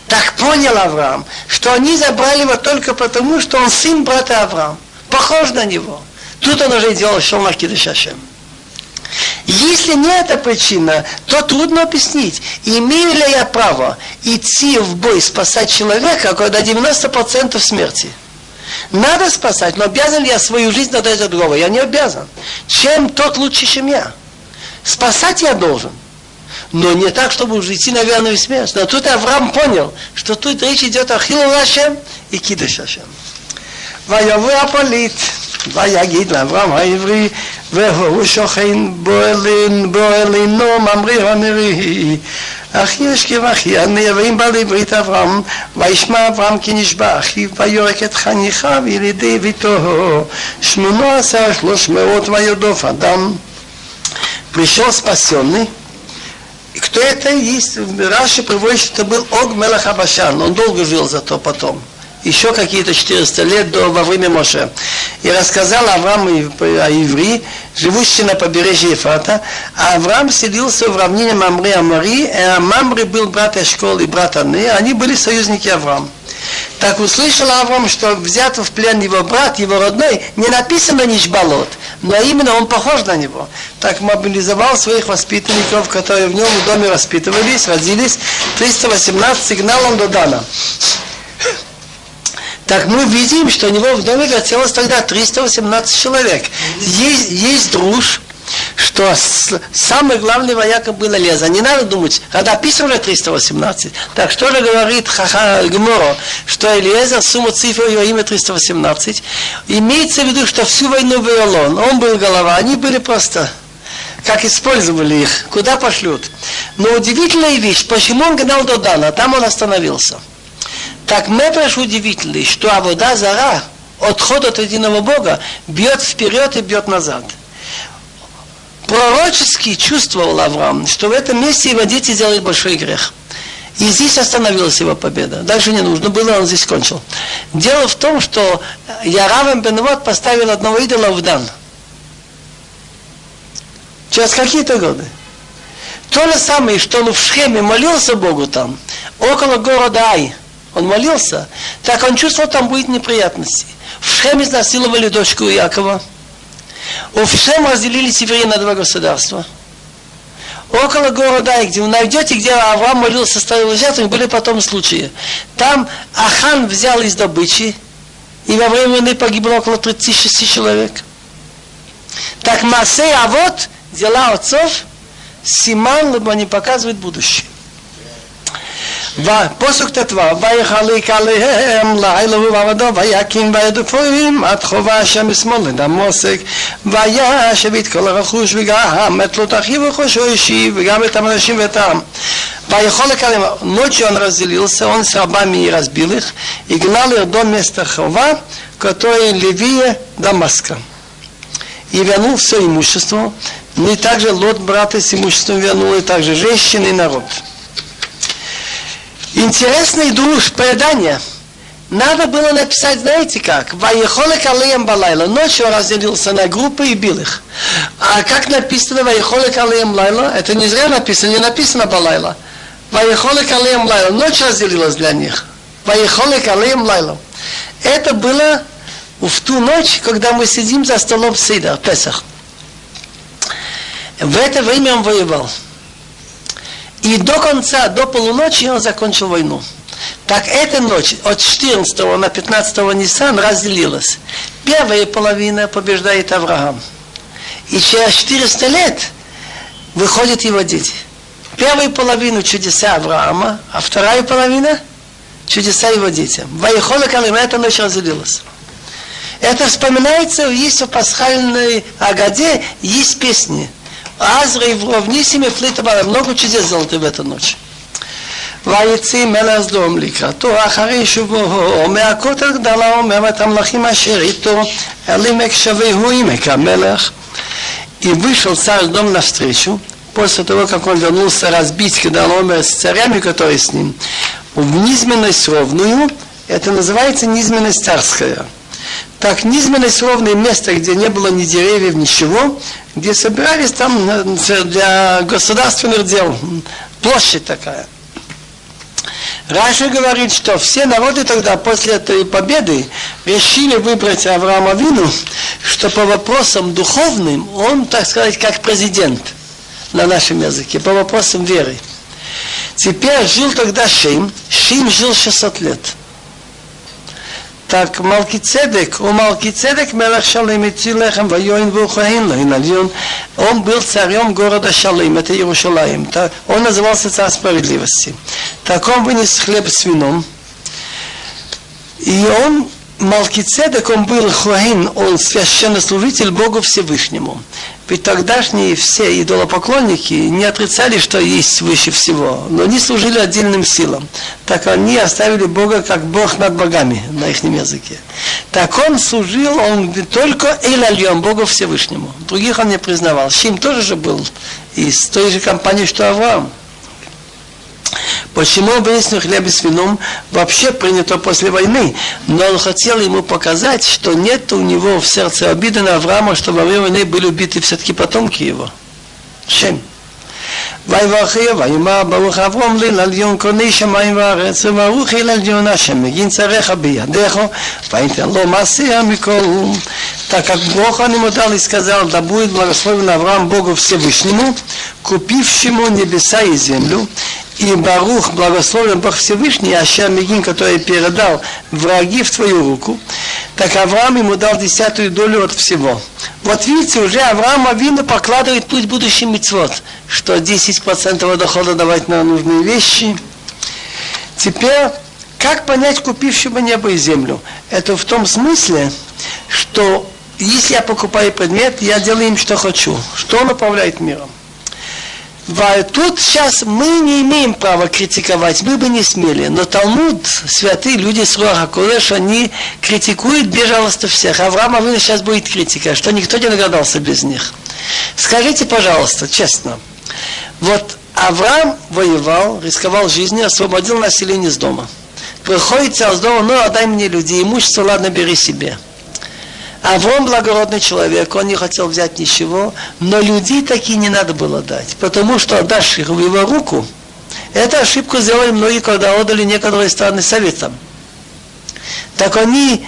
Так понял Авраам, что они забрали его только потому, что он сын брата Авраама похож на него. Тут он уже делал шел Кидыш Ашем. Если не эта причина, то трудно объяснить, имею ли я право идти в бой спасать человека, когда 90% смерти. Надо спасать, но обязан ли я свою жизнь отдать за другого? Я не обязан. Чем тот лучше, чем я? Спасать я должен. Но не так, чтобы уже идти на верную смерть. Но тут Авраам понял, что тут речь идет о Хилу Ашем и Кидыш Ашем. ויבוא הפליט, ויגיד לאברהם העברי, והוא שוכן באלינו ממריא הנרי. אחי ישכב אחי הנערים בעלי ברית אברהם, וישמע אברהם כי נשבע אחיו, ויורק את חניכיו ילידי ביתו, שמונה עשר שלוש מאות וירדוף אדם. Пришел спасенный, кто это есть? Раши приводит, что это был Ог Мелах Абашан. Он долго жил зато потом еще какие-то 400 лет до, во время Моше. И рассказал Авраам о Иври, живущий на побережье Ефрата. А Авраам селился в равнине Мамри Амари, а Мамри был брат Эшкол и брат Анны, они были союзники Авраама. Так услышал Авраам, что взят в плен его брат, его родной, не написано Нишбалот, но именно он похож на него. Так мобилизовал своих воспитанников, которые в нем в доме воспитывались, родились. 318 сигналом до Дана. Так мы видим, что у него в доме вертелось тогда 318 человек. Есть, есть друж, что самый главный вояка был Леза. Не надо думать, когда описано 318. Так что же говорит Хаха Гморо, что Элиезер, сумма цифр его имя 318, имеется в виду, что всю войну вел он. Он был голова, они были просто как использовали их, куда пошлют. Но удивительная вещь, почему он гнал до Дана, там он остановился. Так Мепреш удивительный, что а вода зара, отход от единого Бога, бьет вперед и бьет назад. Пророчески чувствовал Авраам, что в этом месте его дети сделали большой грех. И здесь остановилась его победа. Дальше не нужно было, он здесь кончил. Дело в том, что Яравам Бенвод поставил одного идола в Дан. Через какие-то годы. То же самое, что он в Шхеме молился Богу там, около города Ай – он молился, так он чувствовал, там будет неприятности. В Шхем изнасиловали дочку Якова. У Шхем разделили севере на два государства. Около города, где вы найдете, где Авраам молился, ставил жертву, были потом случаи. Там Ахан взял из добычи, и во время войны погибло около 36 человек. Так Масей, а вот дела отцов, Симан, либо они показывают будущее. פוסוק ט"ו, ויחליק עליהם לילה ובעבדו, ויקים בידופים עד חובה השם משמאל לדמוסק, וישב את כל הרכוש וגם את תלות אחיו ורכושו אישי, וגם את האנשים ואת העם. ויחולק עליהם, ночью он разделился, он с рабами и разбил их, и гнал их до места Хова, которое левее Дамаска. И вернул все имущество, и также Лот брата с имуществом вернул, и также женщины и народ. Интересный друж, предание. Надо было написать, знаете как? Ваехолек алеем балайла. Ночью разделился на группы и бил их. А как написано Ваехолек алеем лайла? Это не зря написано, не написано балайла. Ваехолек алеем лайла. Ночь разделилась для них. Ваехолек алеем лайла. Это было в ту ночь, когда мы сидим за столом Сида, Песах. В это время он воевал. И до конца, до полуночи он закончил войну. Так эта ночь от 14 на 15 Нисан разделилась. Первая половина побеждает Авраам. И через 400 лет выходят его дети. Первую половину чудеса Авраама, а вторая половина чудеса его детям. Ваихола Калим, эта ночь разделилась. Это вспоминается, есть в пасхальной Агаде, есть песни – Азра и Вровнисим и Флитабара. Много чудес сделали в эту ночь. ויצא מלך סדום לקראתו אחרי שובו מהכותל גדלה אומר את המלאכים אשר איתו אל עמק שווהו עמק המלך и вышел царь дом навстречу, после того, как он вернулся разбить Кедаломер с царями, которые с ним, в низменность ровную, это называется низменность царская. Так, низменность ровное место, где не было ни деревьев, ничего, где собирались там для государственных дел. Площадь такая. Раша говорит, что все народы тогда после этой победы решили выбрать Авраама Вину, что по вопросам духовным он, так сказать, как президент на нашем языке, по вопросам веры. Теперь жил тогда Шим, Шим жил 600 лет. Так Малкицедек, у Малкицедек мелах Шалим идти лехем воин вухаин лохин альон, он был царем города Шалим, это Иерушалаим, он назывался царь справедливости. Так он вынес хлеб с вином, и он Малкицедек, он был Хуаин, он священнослужитель Богу Всевышнему. Ведь тогдашние все идолопоклонники не отрицали, что есть выше всего, но они служили отдельным силам. Так они оставили Бога как Бог над богами на их языке. Так он служил, он только Элальем, Богу Всевышнему. Других он не признавал. Шим тоже же был из той же компании, что Авраам Почему выяснил хлеб с вином вообще принято после войны? Но он хотел ему показать, что нет у него в сердце обиды на Авраама, что во время войны были убиты все-таки потомки его. Чем? ויברכי ויאמר ברוך אברום לי לעליון קוני שמיים וארץ וברוך אל עליון השם מגין צריך בידיך וייתן לו מעשיה מכל так как Бог он ему дал и сказал, да будет благословен Авраам Богу Всевышнему купившему небеса и землю, и Барух, благословен Бог Всевышний, Ашер Мегин, который передал враги в твою руку, так Авраам ему дал десятую долю от всего. Вот видите, уже Авраам Авина покладывает путь будущий мецвод, что 10% дохода давать на нужные вещи. Теперь, как понять купившего небо и землю? Это в том смысле, что если я покупаю предмет, я делаю им, что хочу. Что он управляет миром? Тут сейчас мы не имеем права критиковать, мы бы не смели. Но Талмуд, святые люди с Руаха Кулеш, они критикуют безжалостно всех. Авраам Авина сейчас будет критика, что никто не нагадался без них. Скажите, пожалуйста, честно, вот Авраам воевал, рисковал жизнью, освободил население из дома. Приходит царь с дома, ну, отдай мне людей, имущество, ладно, бери себе. Авром благородный человек, он не хотел взять ничего, но людей такие не надо было дать, потому что отдашь их в его руку, эту ошибку сделали многие, когда отдали некоторые страны советам. Так они,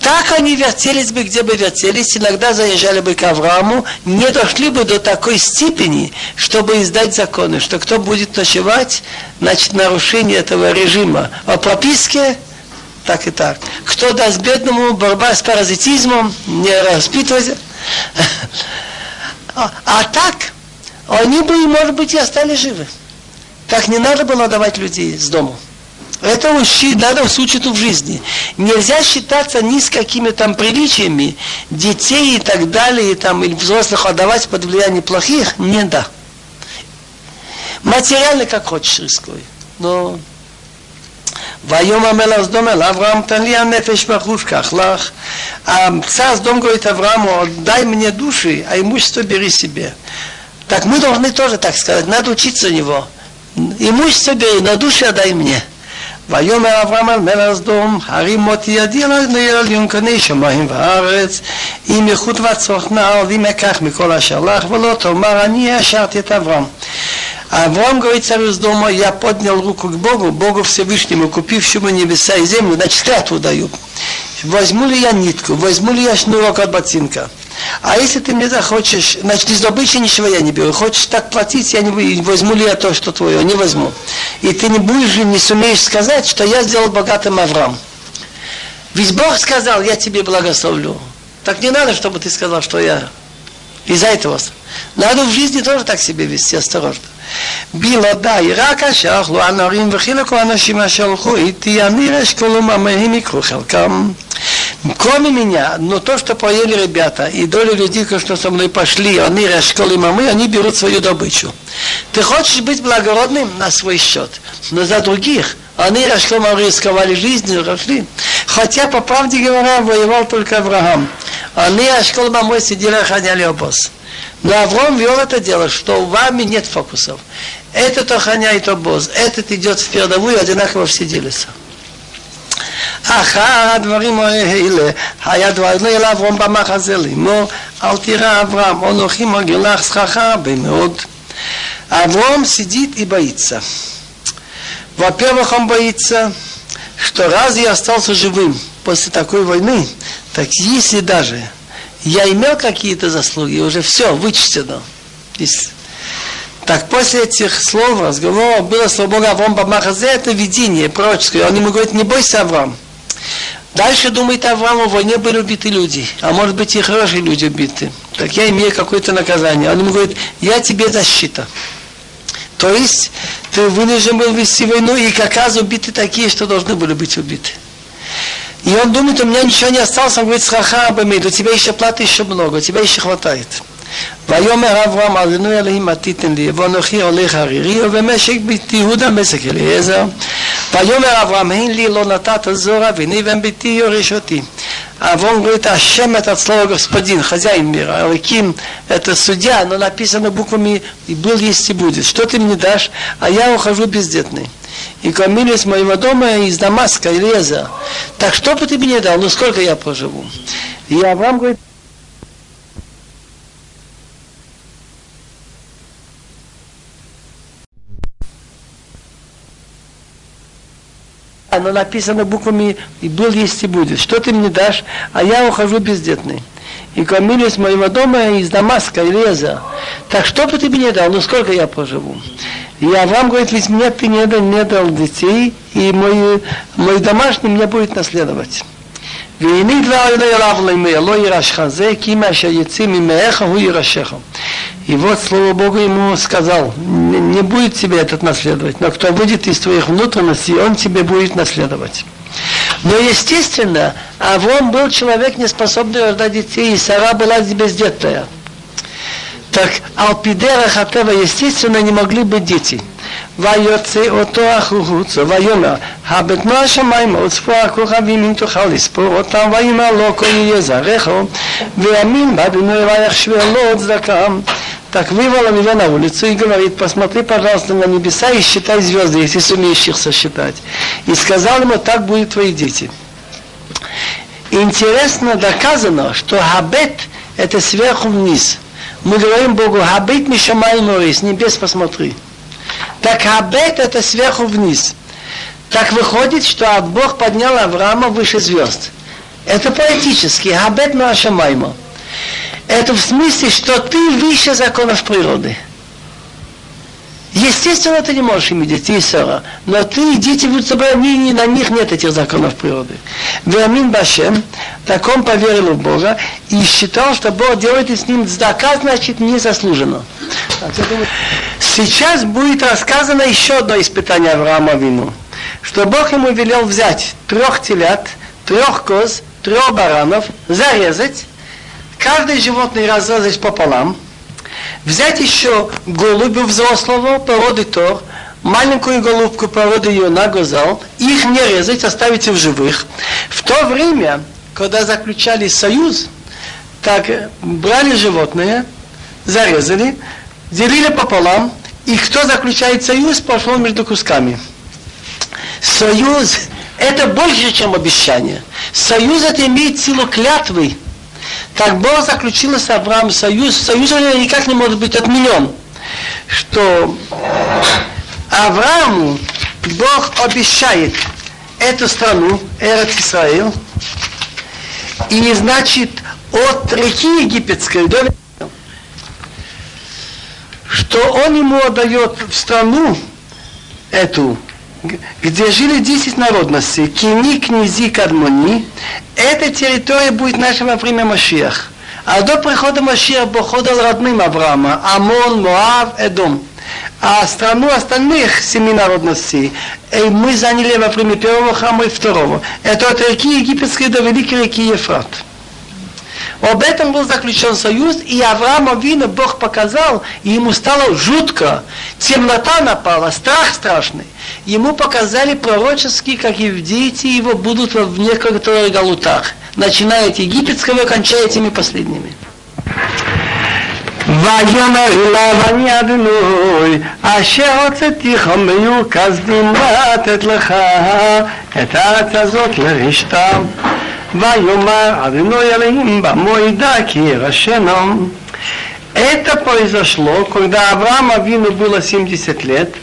так они вертелись бы, где бы вертелись, иногда заезжали бы к Аврааму, не дошли бы до такой степени, чтобы издать законы, что кто будет ночевать, значит, нарушение этого режима о прописке так и так. Кто даст бедному борьба с паразитизмом, не распитывать. А, а так, они бы, может быть, и остались живы. Так не надо было давать людей с дому. Это надо учить в жизни. Нельзя считаться ни с какими там приличиями детей и так далее, и, там, или взрослых отдавать под влияние плохих. Не да. Материально как хочешь рискуй. Но ויאמר מלך סדום אל אברהם תן לי הנפש בחוש כך לך. Царь Сдом говорит Аврааму, дай мне души, а имущество бери себе. Так мы должны тоже так сказать, надо учиться у него. Имущество бери, на душе отдай мне. ויאמר אברהם על מלך סדום, הרים מותי ידי על יונקני שמיים וארץ, אם איכות וצורך נער, ואם אקח מכל אשר לך, ולא תאמר אני השארתי את אברהם. А Авраам говорит царю из дома, я поднял руку к Богу, Богу Всевышнему, купившему небеса и землю, значит, клятву даю. Возьму ли я нитку, возьму ли я шнурок от ботинка? А если ты мне захочешь, значит, из добычи ничего я не беру. Хочешь так платить, я не возьму ли я то, что твое, не возьму. И ты не будешь, не сумеешь сказать, что я сделал богатым Авраам. Ведь Бог сказал, я тебе благословлю. Так не надо, чтобы ты сказал, что я из-за этого. Надо в жизни тоже так себя вести, осторожно. בלעדיי, רק אשר אכלו הנערים וחילקו האנשים אשר הלכו איתי, אני אשכול ומהם יקחו חלקם. Кроме меня, но то, что поели ребята, и доля людей, что со мной пошли, они решкали мамы, они берут свою добычу. Ты хочешь быть благородным на свой счет, но за других они решкали мамы, рисковали жизнью, пошли. Хотя, по правде говоря, воевал только Авраам. Они решкали мамы, сидели, охраняли обоз. Но Авром вел это дело, что у вами нет фокусов. Этот охраняет обоз, этот идет в передовую, одинаково все делятся. אחר הדברים האלה היה דבר לא אל אברום במחזה לאמור אל תראה אברהם אנוכי מגיר לך שכרך הרבה מאוד Авраам сидит и боится. Во-первых, он боится, что раз я остался живым после такой войны, так если даже я имел какие-то заслуги, уже все, вычтено. Так после этих слов, разговора, было слово Бога Авраам Бамахазе, это видение пророческое. Он ему говорит, не бойся, Авраам. Дальше думает Авраам, в войне были убиты люди, а может быть и хорошие люди убиты. Так я имею какое-то наказание. Он ему говорит, я тебе защита. То есть ты вынужден был вести войну, и как раз убиты такие, что должны были быть убиты. И он думает, у меня ничего не осталось, он говорит, сраха абамид, у тебя еще платы еще много, у тебя еще хватает. ויאמר אברהם אדוני אלוהים מה תיתן לי ואנוכי הולך ערירי ובמשק ביתי יהודה מסק אליעזר ויאמר אברהם אין לי לא נתת זרע והנה בן ביתי יורש אותי Авраам говорит, Ашем это от слова господин, хозяин мира. Алаким это судья, но написано буквами и был, есть и будет. Что ты мне дашь? А я ухожу бездетный и кормили с моего дома из Дамаска, Леза. Так что бы ты мне дал? Ну сколько я проживу? И Авраам говорит, оно написано буквами и был есть и будет. Что ты мне дашь, а я ухожу бездетный. и кормили с моего дома из Дамаска, Леза. Так что бы ты мне дал, ну сколько я проживу? И Авраам говорит, ведь мне ты не дал, не дал детей, и мой, мой домашний меня будет наследовать. והנה דבר אלוהי אליו למי, לא ירשך זה, כי מה שיצא ממאיך הוא ירשך. И вот Слово Богу ему сказал, не будет тебе этот наследовать, но кто выйдет из твоих внутренностей, он тебе будет наследовать. Но, естественно, Авром был человек, не способный рождать детей, и Сара была бездетная. Так Алпидера Хатева, естественно, не могли быть дети. ויוצא אותו החוצה ויאמר הבטנו השמיים הוצפו הכוכבים אם תוכל לספור אותם ויאמר לו כל יהיה זרעך ויאמין באדוני ויחשבי לו צדקם так вывел он его на улицу и говорит, посмотри, пожалуйста, на небеса и считай звезды, если сумеешь их сосчитать. И сказал ему, так будут твои дети. Интересно доказано, что хабет это сверху вниз. мы говорим Богу, хабет мишамай мори, с небес посмотри. Так хабет это сверху вниз. Так выходит, что Бог поднял Авраама выше звезд. Это поэтически. Хабет Машамайма это в смысле, что ты выше законов природы. Естественно, ты не можешь иметь детей, Сара, но ты и дети будут собой, ни, на них нет этих законов природы. Веамин Башем, так он поверил в Бога и считал, что Бог делает с ним здака, значит, незаслуженно. Сейчас будет рассказано еще одно испытание Авраама Вину, что Бог ему велел взять трех телят, трех коз, трех баранов, зарезать каждое животное разрезать пополам, взять еще голубю взрослого породы Тор, маленькую голубку породы Йона Гозал, их не резать, оставить в живых. В то время, когда заключали союз, так брали животное, зарезали, делили пополам, и кто заключает союз, пошел между кусками. Союз – это больше, чем обещание. Союз – это имеет силу клятвы, так Бог заключил с Авраамом союз. Союз никак не может быть отменен. Что Аврааму Бог обещает эту страну, Эрец Исраил, и значит от реки египетской до что он ему отдает в страну эту где жили 10 народностей, Кини, Книзи, Кадмони, эта территория будет наша во время Машиах. А до прихода Машиах Бог отдал родным Авраама, Амон, Моав, Эдом. А страну остальных семи народностей мы заняли во время первого храма и второго. Это от реки Египетской до великой реки Ефрат. Об этом был заключен союз, и Авраама Вина Бог показал, и ему стало жутко. Темнота напала, страх страшный Ему показали пророчески, как и в дети его будут в некоторых галутах, начиная от египетского, кончая этими последними. ויאמר אליו אני אדינוי אשר הוצאתיך מיוקז לתת לך את הארץ הזאת לרשתה ויאמר אדינוי אלוהים במועדה כי ירשנו Это произошло, когда Авраам Авину было 70 лет,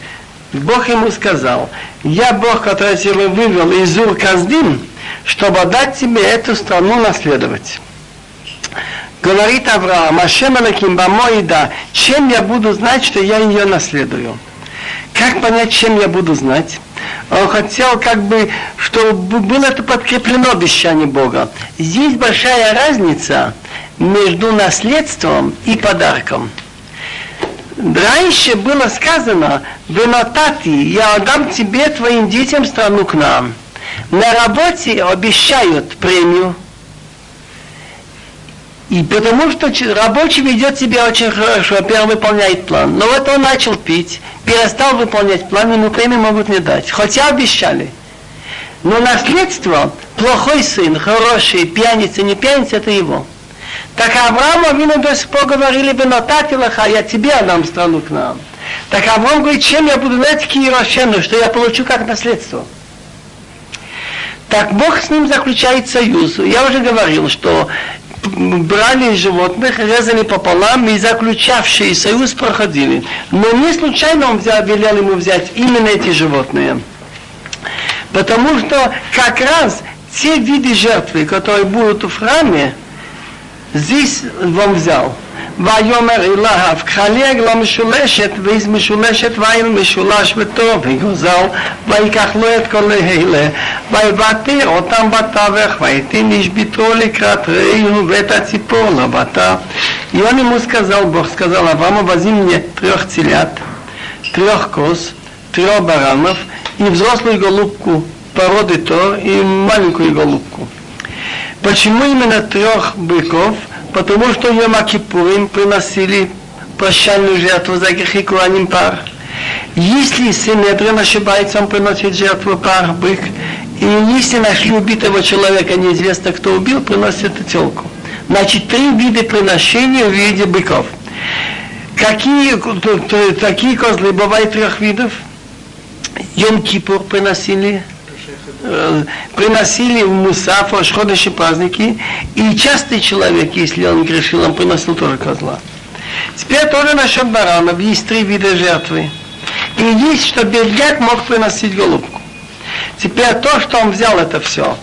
Бог ему сказал, я Бог, который тебя вывел из Ур Каздим, чтобы дать тебе эту страну наследовать. Говорит Авраам, Ашем Алаким Бамоида, чем я буду знать, что я ее наследую? Как понять, чем я буду знать? Он хотел, как бы, чтобы было это подкреплено обещание Бога. Здесь большая разница между наследством и подарком. Раньше было сказано, Венатати, я отдам тебе, твоим детям, страну к нам. На работе обещают премию. И потому что рабочий ведет себя очень хорошо, первый выполняет план. Но вот он начал пить, перестал выполнять план, ему премию могут не дать. Хотя обещали. Но наследство, плохой сын, хороший, пьяница, не пьяница, это его. Так Авраам Авину до сих пор говорили бы, но татилаха, я тебе отдам страну к нам. Так Авраам говорит, чем я буду знать Кирошену, что я получу как наследство. Так Бог с ним заключает союз. Я уже говорил, что брали животных, резали пополам и заключавшие союз проходили. Но не случайно он взял, велел ему взять именно эти животные. Потому что как раз те виды жертвы, которые будут в храме, Здесь он взял. ויאמר אליו, חלק לא משולשת, ואיז משולשת ואין משולש וטוב, וגוזל, ויקח לו את כל אלה, ויבטר אותם בתווך, ויתן איש ביתו לקראת רעהו, ואת הציפור לבטר. И он ему сказал, Бог сказал Аврааму, возьми мне трех телят, трех коз, трех баранов и взрослую голубку породы Тор и маленькую голубку. Почему именно трех быков? Потому что Йом Кипурим приносили прощальную жертву за грехи Куаним пар. Если Синедрин ошибается, он приносит жертву пар, бык. И если нашли убитого человека, неизвестно кто убил, приносит телку. Значит, три вида приношения в виде быков. Какие такие козлы бывают трех видов? Йом Кипур приносили приносили в Мусаф, Ашходыши праздники, и частый человек, если он грешил, он приносил тоже козла. Теперь тоже насчет баранов, есть три вида жертвы. И есть, что бедняк мог приносить голубку. Теперь то, что он взял это все,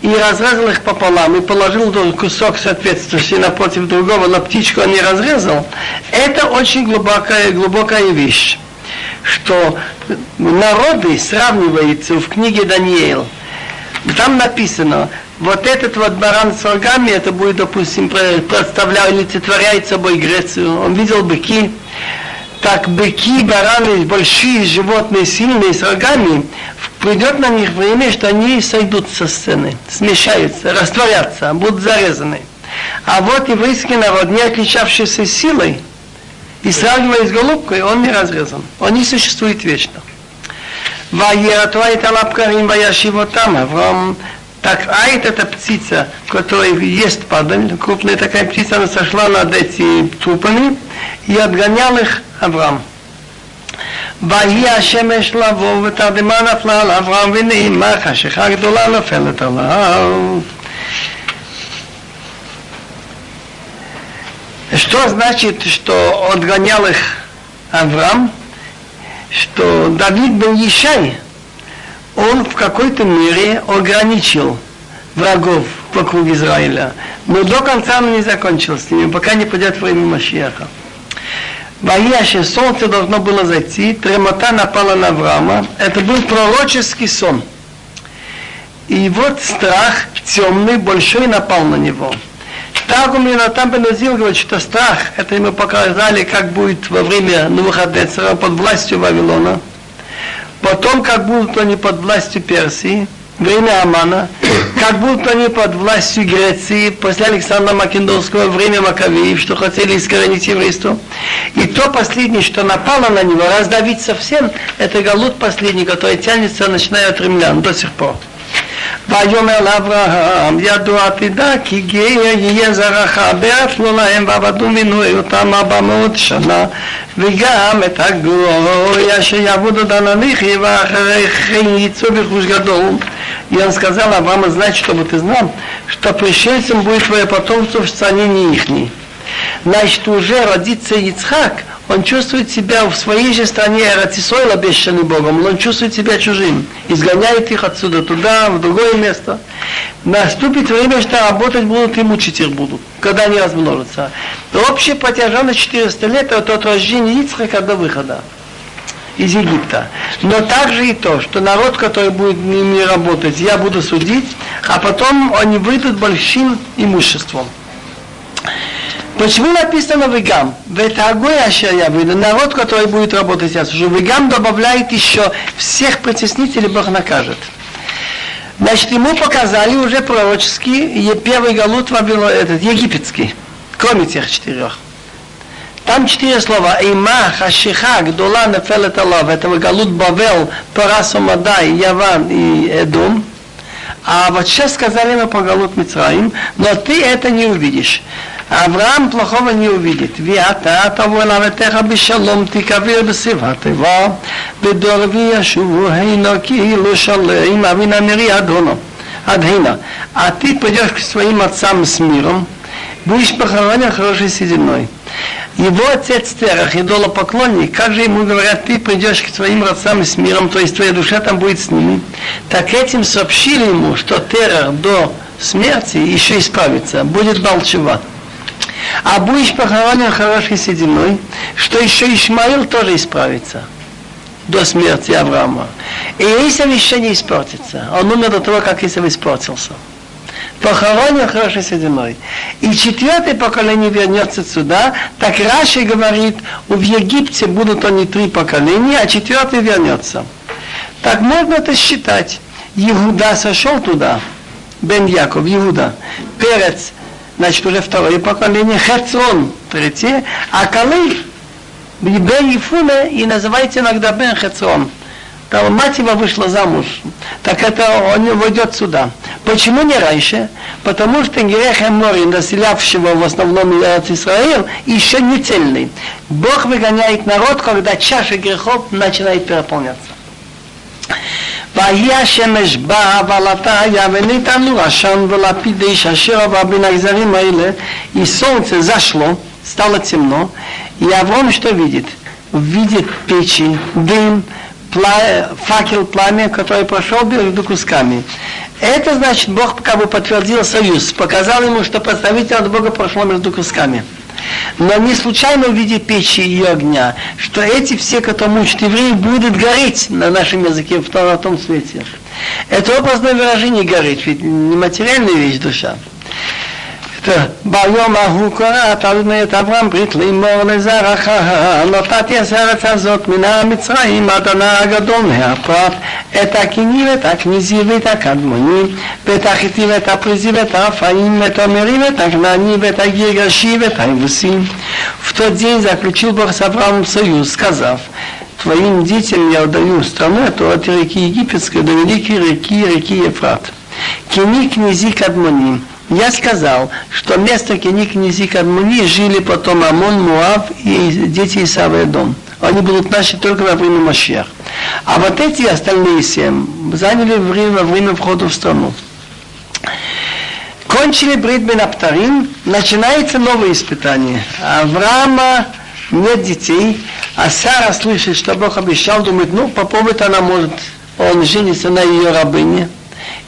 и разрезал их пополам, и положил кусок соответствующий напротив другого, но птичку он не разрезал, это очень глубокая, глубокая вещь что народы сравниваются в книге Даниил. Там написано, вот этот вот баран с рогами, это будет, допустим, представляет, олицетворяет собой Грецию. Он видел быки, так быки, бараны, большие животные, сильные, с рогами, придет на них время, что они сойдут со сцены, смешаются, растворятся, будут зарезаны. А вот еврейский народ, не отличавшийся силой, и сравнивая с голубкой, он не разрезан. Он не существует вечно. Ваератва это лапкарим ваяшивотам. Авраам так Айт это птица, которая ест падаль, крупная такая птица, она сошла над этими трупами и отгонял их Авраам. ויהי השמש לבוא ותרדמה נפלה על אברהם ונעימה חשיכה גדולה נופלת עליו Что значит, что отгонял их Авраам? Что Давид был Ишай, он в какой-то мере ограничил врагов вокруг Израиля. Но до конца он не закончил с ними, пока не придет время Машиаха. Ваяше солнце должно было зайти, тремота напала на Авраама. Это был пророческий сон. И вот страх темный, большой напал на него. Так у меня там Беназил говорит, что страх, это ему показали, как будет во время Навуходнецера под властью Вавилона. Потом, как будут они под властью Персии, время Амана, как будут они под властью Греции после Александра Македонского, время Маковеев, что хотели искоренить еврейство. И то последнее, что напало на него, раздавить совсем, это галут последний, который тянется, начиная от римлян до сих пор. ויאמר לאברהם, ידוע תדע כי גאה יהיה זרעך, באף להם ועבדו מינוי אותם ארבע מאות שנה, וגם את הגוי אשר יעבוד עוד הנליכי, ואחרי כן יצאו ברכוש גדול. И он сказал Аврааму, знать, чтобы ты знал, что пришельцем будет твое потомство в стране не ихней. Значит, уже родится Ицхак, он чувствует себя в своей же стране Ратисойла обещанный Богом, он чувствует себя чужим, изгоняет их отсюда туда, в другое место. Наступит время, что работать будут и мучить их будут, когда они размножатся. Общая протяженность 400 лет это от рождения Ицхака до выхода из Египта. Но также и то, что народ, который будет не работать, я буду судить, а потом они выйдут большим имуществом. Почему написано «вегам»? Это огонь выйду, народ, который будет работать сейчас уже. «Вегам» добавляет еще всех притеснителей Бог накажет. Значит, ему показали уже пророческий первый галут Вавилон, этот, египетский, кроме тех четырех. Там четыре слова. Има, Хашиха, Гдола, Нефелет Аллах. Это Галут Бавел, Парасу Мадай, Яван и Эдом. А вот сейчас сказали ему по Галут Мицраим, но ты это не увидишь. Авраам плохого не увидит. Виата того лаветеха бешалом тикавир бесиват его, бедорви яшуву хейно киилу шалеим авина мири адоно. Адхина. А ты пойдешь к своим отцам с миром, будешь похоронен хорошей сединой. Его отец Терах, идолопоклонник, как же ему говорят, ты придешь к твоим родцам с миром, то есть твоя душа там будет с ними. Так этим сообщили ему, что Терах до смерти еще исправится, будет Балчува. А будешь похоронен хорошей сединой, что еще Ишмаил тоже исправится до смерти Авраама. И Исав еще не испортится. Он умер до того, как Исав испортился. Похоронен хорошей сединой. И четвертое поколение вернется сюда. Так Раши говорит, в Египте будут они три поколения, а четвертый вернется. Так можно это считать. Иуда сошел туда, Бен Яков, Иуда. Перец, значит, уже второе поколение, Херцон, третье, а Калы, Бен Ефуна, и называется иногда Бен Херцон. Там мать его вышла замуж. Так это он войдет сюда. Почему не раньше? Потому что грех Эмори, населявшего в основном Израиль, еще не цельный. Бог выгоняет народ, когда чаша грехов начинает переполняться. ויהי השמש באה ועלתה היה וניתן לו עשן ולפיד איש אשר עבר בין הגזרים האלה, и солнце зашло, стало темно, и Авром что видит? Видит печи, дым, пла... факел пламя, который прошел между кусками. Это значит, Бог как бы подтвердил союз, показал ему, что представитель от Бога прошло между кусками. Но не случайно в печи и огня, что эти все, кто мучат евреев, будут гореть на нашем языке в том, на том свете. Это образное выражение горит, ведь не материальная вещь душа. ביום ההוא קראת אדוני את אברהם ברית לאמור לזרעך נתתי את הארץ הזאת מן המצרים עד הנא הגדול מהפרט את הקיני ואת הכניזי ואת הקדמוני ואת החיטי ואת הפריזי ואת הרפאים ואת המרי ואת הכנעני ואת הגרגשי ואת היבוסי. В тот день заключил Бог с Авраамом союз, сказав, твоим детям я отдаю страну эту от реки Египетской до великой реки, реки Ефрат. Кини князи Кадмоним, я сказал, что вместо Кени князи Кадмуни жили потом Амон, Муав и дети Исава и Дом. Они будут наши только во время Машьях. А вот эти остальные семь заняли время, во время входа в страну. Кончили брит Бенаптарим, начинается новое испытание. Авраама нет детей, а Сара слышит, что Бог обещал, думает, ну, попробует она может, он женится на ее рабыне,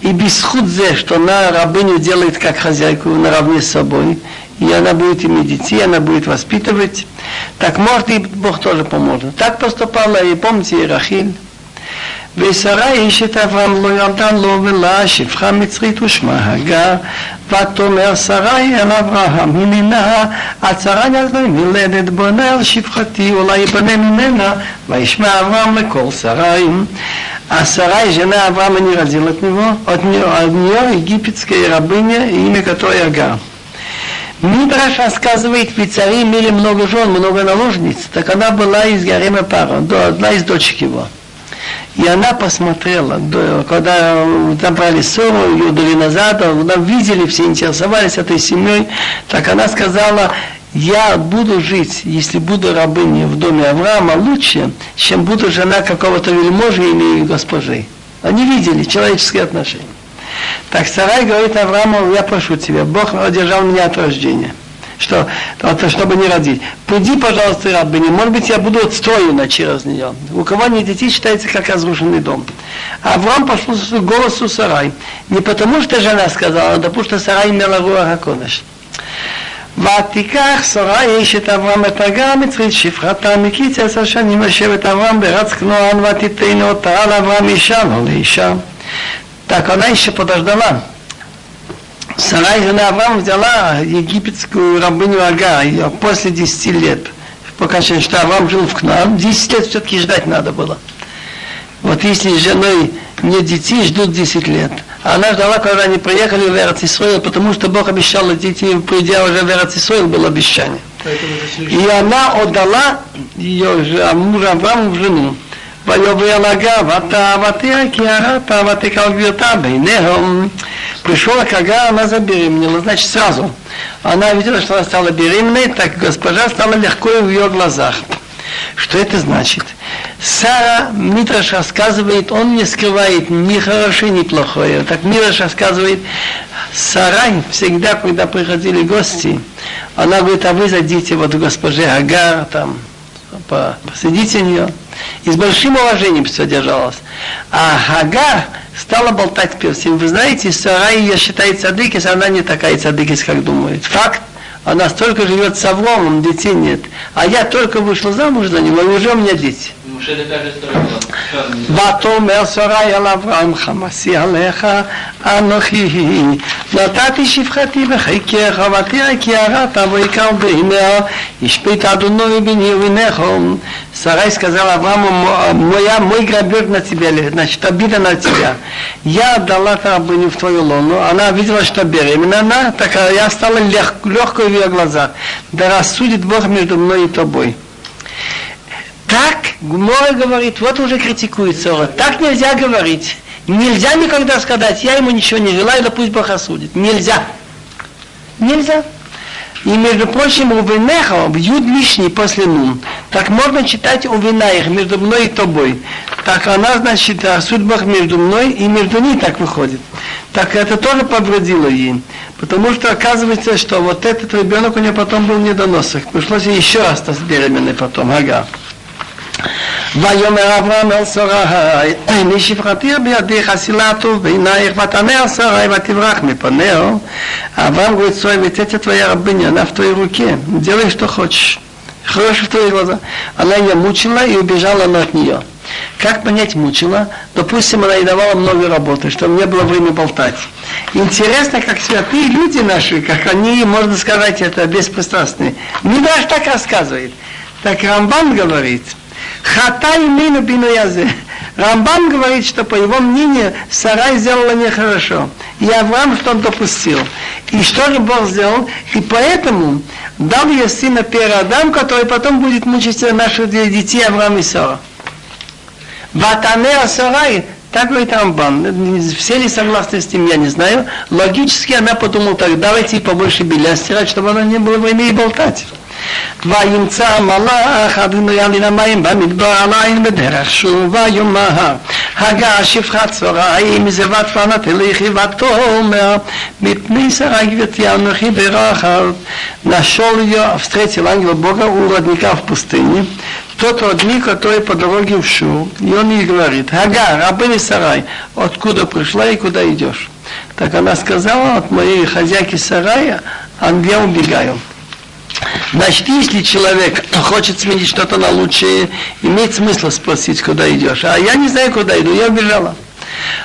и без худзе, что она рабыню делает как хозяйку наравне с собой, и она будет иметь детей, она будет воспитывать, так может и Бог тоже поможет. Так поступала и помните Рахиль. ושרה אשת אברהם לא ירדה לו ולה שפחה מצרית ושמה הגר ותאמר שרי אל אברהם הננה הצרה ילדה מלדת בונה על שפחתי אולי יבנה ממנה וישמע אברהם לכל שרי а Сарай, жена Авраама, не родила от него, от нее, от нее египетская рабыня, имя которой Агар. Мидраш рассказывает, ведь цари имели много жен, много наложниц, так она была из Гарема Пара, одна из дочек его. И она посмотрела, когда забрали ссору, ее дали назад, она видели, все интересовались этой семьей, так она сказала, я буду жить, если буду рабыней в доме Авраама, лучше, чем буду жена какого-то вельможи или госпожи. Они видели человеческие отношения. Так Сарай говорит Аврааму, я прошу тебя, Бог одержал меня от рождения. Что, то, чтобы не родить. Пойди, пожалуйста, рабыня. Может быть, я буду отстроена через нее. У кого нет детей, считается как разрушенный дом. Авраам пошел голосу Сарай. Не потому, что жена сказала, а потому что Сарай имела руа Хакодыш. ותיקח שרה אשת אברהם את הגר המצרית שפחתה מקיץ עשר שנים לשבת אברהם ברץ כנוען ותיתנו אותה לאברהם אישה לא לאישה. Так, она еще подождала. Сарай, жена Авраама, взяла египетскую рабыню Ага ее после 10 лет. Пока что Авраам жил в Кнаан, 10 лет все-таки ждать надо было. Вот если с женой нет детей, ждут 10 лет. она ждала, когда они приехали в Эрцисоил, потому что Бог обещал идти, придя уже в Эрцисоил, было обещание. И она отдала ее а, мужа Аврааму в жену. Пришел, а когда она забеременела, значит сразу. Она видела, что она стала беременной, так госпожа стала легко в ее глазах. Что это значит? Сара Митраш рассказывает, он не скрывает ни хорошее, ни плохое. Так Митраш рассказывает, Сарай всегда, когда приходили гости, она говорит, а вы зайдите вот госпоже Агар, там, посидите нее. И с большим уважением все держалось. А Агар стала болтать с Персием. Вы знаете, Сарай ее считает цадыкис, она не такая цадыкис, как думает. Факт, Она столько живет с Авромом, детей нет. А я только вышла замуж за него, и уже у меня дети. ותאמר שרי אל אברהם חמסי עליך אנוכי נתתי שפחתי בחיקך ותראה כי הרעת ויקר בעיניה השפית אדוני בני ובניכם Сарай сказал Аврааму, моя, мой грабеж на тебя лежит, значит, обида на тебя. Я отдала рабыню в твою лону, она видела, что беременна, она такая, я стала лег, легкой в ее глазах. Да рассудит Бог между мной и тобой. Так Гмора говорит, вот уже критикует Сора. Так нельзя говорить. Нельзя никогда сказать, я ему ничего не желаю, да пусть Бог осудит. Нельзя. Нельзя. И, между прочим, у Венеха бьют лишний после нун. Так можно читать у их между мной и тобой. Так она, значит, о судьбах между мной и между ней так выходит. Так это тоже повредило ей. Потому что оказывается, что вот этот ребенок у нее потом был недоносок. Пришлось ей еще раз беременной потом. Ага. ויאמר אברהם אל שרי, אני שפחתיר בידיך עשילה טוב בעינייך ותענה על שרי ותברח מפנהו. Авраам говорит, Сой, ведь это твоя рабыня, она в твоей руке, делай, что хочешь. Хорошо в твои глаза. Она ее мучила и убежала она от нее. Как понять мучила? Допустим, она ей давала много работы, чтобы не было времени болтать. Интересно, как святые люди наши, как они, можно сказать, это беспристрастные. Не даже так рассказывает. Так Рамбан говорит – Хатай мину бину язе. Рамбам говорит, что по его мнению Сарай сделала нехорошо. И Авраам, что он допустил. И что же Бог сделал? И поэтому дал ее сына Перадам, который потом будет мучить наших детей Авраам и Сара. Ватане Сарай, так говорит Рамбан. Все ли согласны с этим, я не знаю. Логически она подумала так, давайте побольше белья стирать, чтобы она не было времени болтать. וימצא המלאך אדוני על המים במדבר על עין בדרך שוב ויאמר הגה שפחת צהריים זבת פנה תלכי ותאמר מפני שרה גברתי אנוכי ברחל нашел ее, встретил ангел Бога у родника в пустыне, тот родник, который по дороге в Шу, и он ей говорит, Ага, рабыня Сарай, откуда пришла и куда идешь? Так она сказала, от моей хозяйки Сарая, а я убегаю. Значит, если человек хочет сменить что-то на лучшее, имеет смысл спросить, куда идешь. А я не знаю, куда иду, я убежала.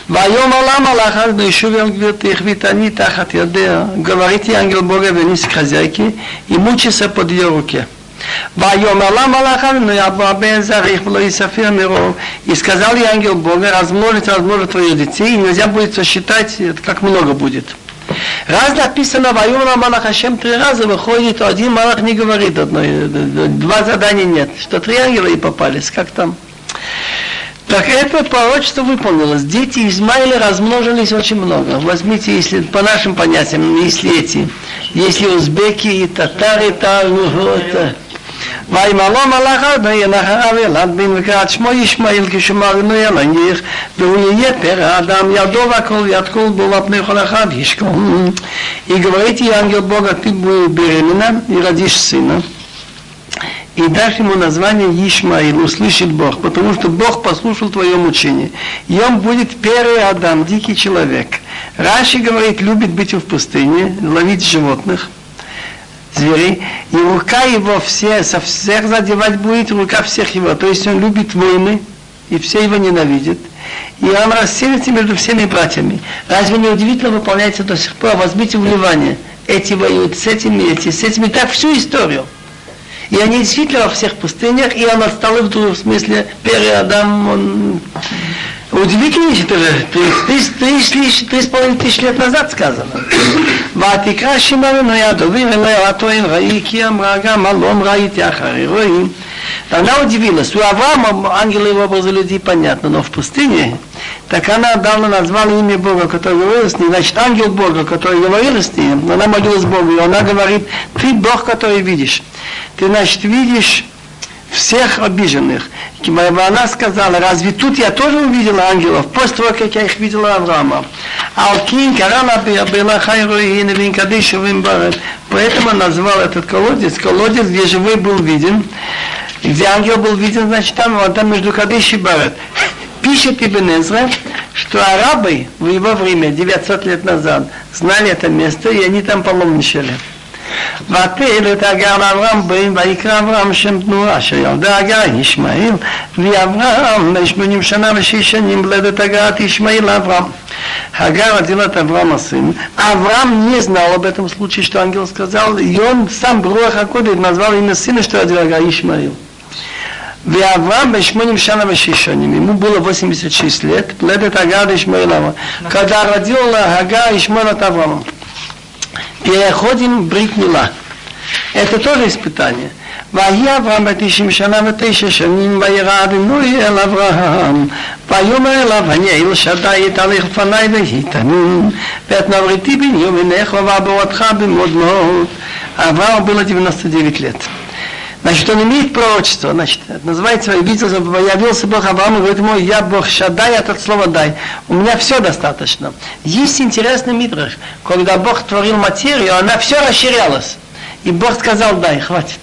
והיום עלה מלאך אז נשוב גברתך ותעני תחת ידיה, говорите ангел Бога, вернись к хозяйке и мучайся под ее руке. ויאמר לה מלאך אבינו יבוא בן זריך ולא יספר миров. И сказал ей ангел Бога, размножить, размножить твоих детей, и нельзя будет сосчитать, как много будет. Раз написано «Ваюна Малахашем» три раза выходит, один Малах не говорит одной, два задания нет. Что три ангела и попались, как там? Так это пророчество выполнилось. Дети Измаиля размножились очень много. Возьмите, если по нашим понятиям, если эти, если узбеки и татары, то, ну, это, וימלא מלאך אדוני אחריו ילד בן וקראת שמו ישמעאל כשמרנו ילנגיך והוא יהיה פרא האדם ידו והכל יד כל בו לפני כל אחד ישכון. И говорите, ангел Бога, ты будешь беременна и родишь сына. И дашь ему название Ишмаил, услышит Бог, потому что Бог послушал твое мучение. И он будет первый Адам, дикий человек. Раши говорит, любит быть в пустыне, ловить животных – зверей, и рука его все, со всех задевать будет, рука всех его. То есть он любит войны, и все его ненавидят. И он расселится между всеми братьями. Разве не удивительно выполняется до сих пор? Возьмите в Ливане. Эти воюют с этими, эти с этими. Так всю историю. И они действительно во всех пустынях, и он отстал в другом смысле. Первый Адам, он Удивительно, это же три с половиной тысяч лет назад сказано. ותקרא שמעון הדובים אליה הטוען ראי כי אמרה גם אלום ראיתי אחרי רואים. Она удивилась. У Авраама ангелы его образы людей понятно, но в пустыне, так она давно назвала имя Бога, который говорил с ней, значит, ангел Бога, который говорил с ней, она молилась Богу, и она говорит, ты Бог, который видишь. Ты, значит, видишь всех обиженных. Она сказала, разве тут я тоже увидела ангелов, после того, как я их видела Авраама. Алкин, Карана, Бела, Хайру, и Невин, Кадишу, Вимбарет. Поэтому назвал этот колодец, колодец, где живой был виден. Где ангел был виден, значит, там, вот там между Кадиш и Барет. Пишет Ибн Эзра, что арабы в его время, 900 лет назад, знали это место, и они там паломничали. ותהל את הגר לאברהם באים ויקרא אברהם שם תנועה אשר ילדה הגר ישמעאל ואברהם בשמונים שנה ושש שנים בלדת הגר את ישמעאל לאברהם. Агар родила от Авраама сын. Авраам не знал об этом случае, что ангел сказал, и он сам Бруах Акодит назвал имя сына, что родил Агар Ишмаил. ואברהם בשמונים שנה ושש שנים, ему было 86 лет, летет Агар Ишмаилова, когда родил Агар Ишмаил от Авраама. Переходим брит мила. Это тоже испытание. ויהי אברהם בתשעים שנה ותשע שנים וירא אדינוי אל אברהם ויאמר אליו אני אל שדי תהליך לפניי והתענון ואת נבריתי בני ובנך ובעבורתך במאוד מאוד Аврааму было 99 лет. Значит, он имеет пророчество, значит, это называется, виделся, явился Бог Аврааму, говорит ему, я Бог Шадай, от слова дай. У меня все достаточно. Есть интересный мидраж, когда Бог творил материю, она все расширялась. И Бог сказал, дай, хватит.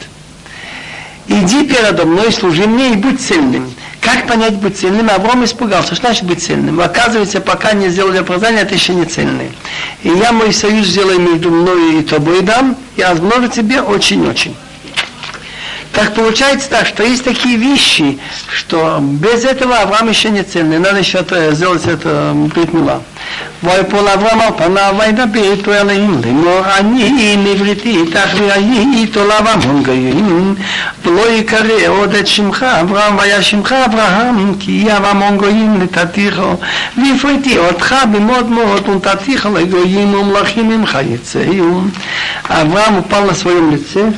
Иди передо мной, служи мне и будь цельным. Как понять быть цельным? Авраам испугался. Что значит быть цельным? Оказывается, пока не сделали оправдание, это еще не цельный. И я мой союз сделаю между мной и тобой дам, и размножу тебе очень-очень. Так получается так, что есть такие вещи, что без этого Авраам еще не цельный. Надо еще сделать это бритмила. ויפול אברהם על פניו וידבר איתו אלוהים לאמור אני נבראתי איתך ויהי איתו לאו המון גויים ולא יקרא עוד את שמך אברהם והיה שמך אברהם כי יהיה המון גויים נתתיך והפריתי אותך במאוד מאוד ונתתיך לגויים ומלכים ממך יצאו Авраам упал на своем лице,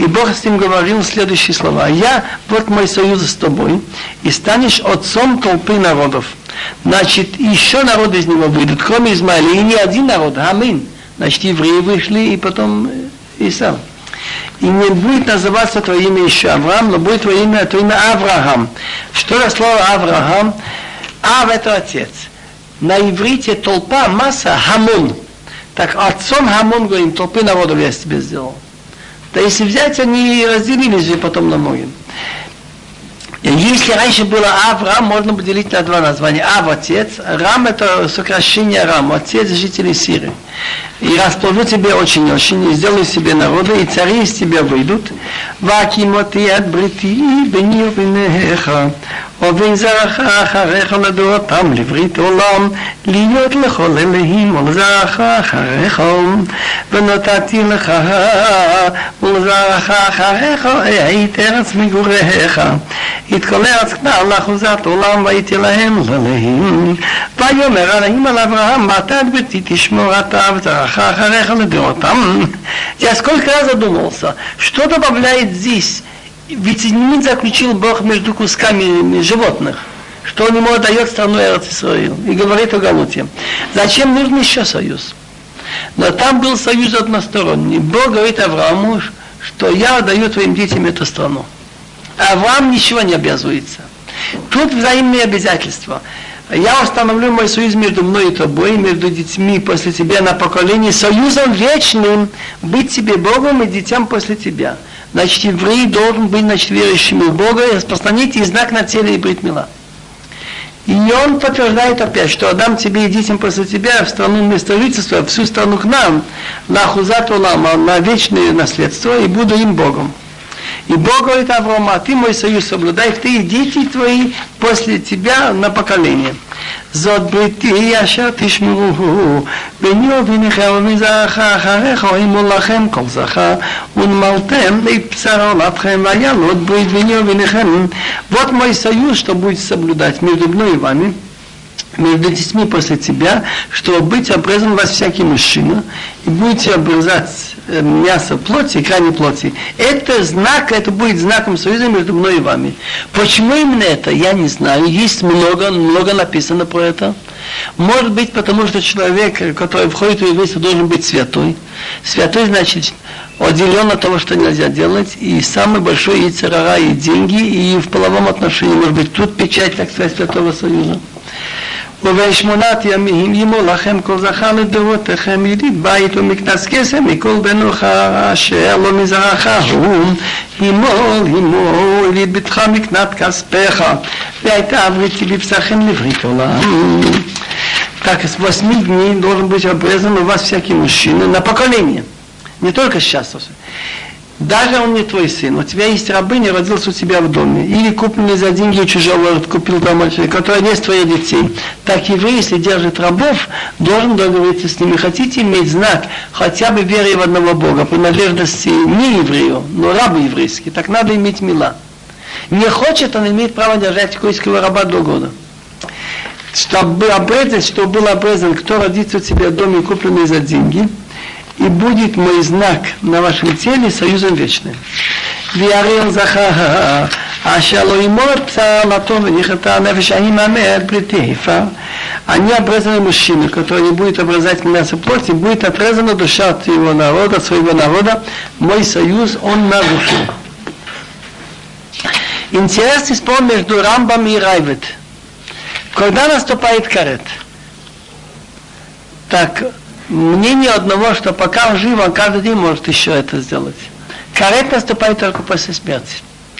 и Бог с ним говорил следующие слова. «Я, вот мой союз с тобой, и станешь отцом толпы народов». Значит, еще народы из него выйдут, кроме Измаиля, и не один народ, амин. Значит, евреи вышли, и потом Исав. И не будет называться твое имя еще Авраам, но будет твое имя, твое имя Авраам. Что за слово Авраам? Ав это отец. На иврите толпа, масса, хамон. Так отцом хамон говорим, толпы народов я себе сделал. Да если взять, они разделились же потом на многие. Если раньше было Авраам, можно поделить на два названия. Ав – отец, Рам – это сокращение Рам, отец жителей Сирии. И расположу тебе очень-очень, и сделаю себе народы, и цари из тебя выйдут. Вакимоти от брити, бени ובניך, ובין זרעך אחריך לדורותם לברית עולם, להיות לכל אלוהים ולזרעך אחריך, ונתתי לך ולזרעך אחריך את ארץ מגוריך, את כל ארץ כנען לאחוזת עולם והייתי להם לאלוהים. ויאמר אלוהים על אברהם, מתת ביתי תשמור אתה וזרעך אחריך לדורותם. Я сколько раз задумался, что добавляет здесь ведь не заключил Бог между кусками животных, что он ему отдает страну Эрцисраил и говорит о Галуте. Зачем нужен еще союз? Но там был союз односторонний. Бог говорит Аврааму, что я отдаю твоим детям эту страну. Авраам ничего не обязуется. Тут взаимные обязательства. Я установлю мой союз между мной и тобой, между детьми после тебя на поколение, союзом вечным быть тебе Богом и детям после тебя. Значит, еврей должен быть значит, верующим в Бога и распространить и знак на теле и бритмила. И он подтверждает опять, что отдам тебе и детям после тебя в страну место жительства, всю страну к нам, на хузат улама, на вечное наследство, и буду им Богом. И Бог говорит Авраама, ты мой союз соблюдай, ты и дети твои после тебя на поколение. זאת בריתי אשר תשמעו ביני וביניכם ומזרעך אחריך ימול לכם כל זכר ונמלתם את בשר עולתכם וילוד ברית ביני וביניכם Вот мой союз, что будет соблюдать между мной и вами, между детьми после тебя, чтобы быть обрезан вас всякий мужчина, и будете обрезать мясо плоти, крайней плоти. Это знак, это будет знаком союза между мной и вами. Почему именно это, я не знаю. Есть много, много написано про это. Может быть, потому что человек, который входит в еврейство, должен быть святой. Святой значит отделен от того, что нельзя делать, и самый большой и царара, и деньги, и в половом отношении, может быть, тут печать, так сказать, Святого Союза. ובין שמונת ימים ימול לכם כל זכר לדורותיכם ידיד בית ומקנס כסף מכל בנוך אשר לא מזרעך הוא ימול ימול יליד ביתך מקנת כספך והייתה הבריתי בבשרכם לברית עולם. Так, с восьми дней должен быть обрезан у вас всякий мужчина на поколение. Не только сейчас. Даже он не твой сын, у тебя есть рабыня, родился у тебя в доме, или купленный за деньги чужого, купил там мальчика, который не из твоих детей. Так еврей, если держит рабов, должен договориться с ними. Хотите иметь знак хотя бы веры в одного Бога, принадлежности не еврею, но рабы еврейские, так надо иметь мила. Не хочет, он имеет право держать койского раба до года. Чтобы обрезать, чтобы был обрезан, кто родится у тебя в доме, купленный за деньги – и будет мой знак на вашем теле союзом вечным. ויריר זכר, אשר לא ימור בשר מתום ונכרתה הנפש, אני מאמר בריתי הפר. Они обрезаны мужчины, который не будет обрезать мясо плоти, будет отрезана душа от его народа, своего народа. Мой союз он нарушил. Интересный спор между Рамбом и Райвет. Когда наступает карет? Так, мнение одного, что пока он жив, он каждый день может еще это сделать. Карет наступает только после смерти.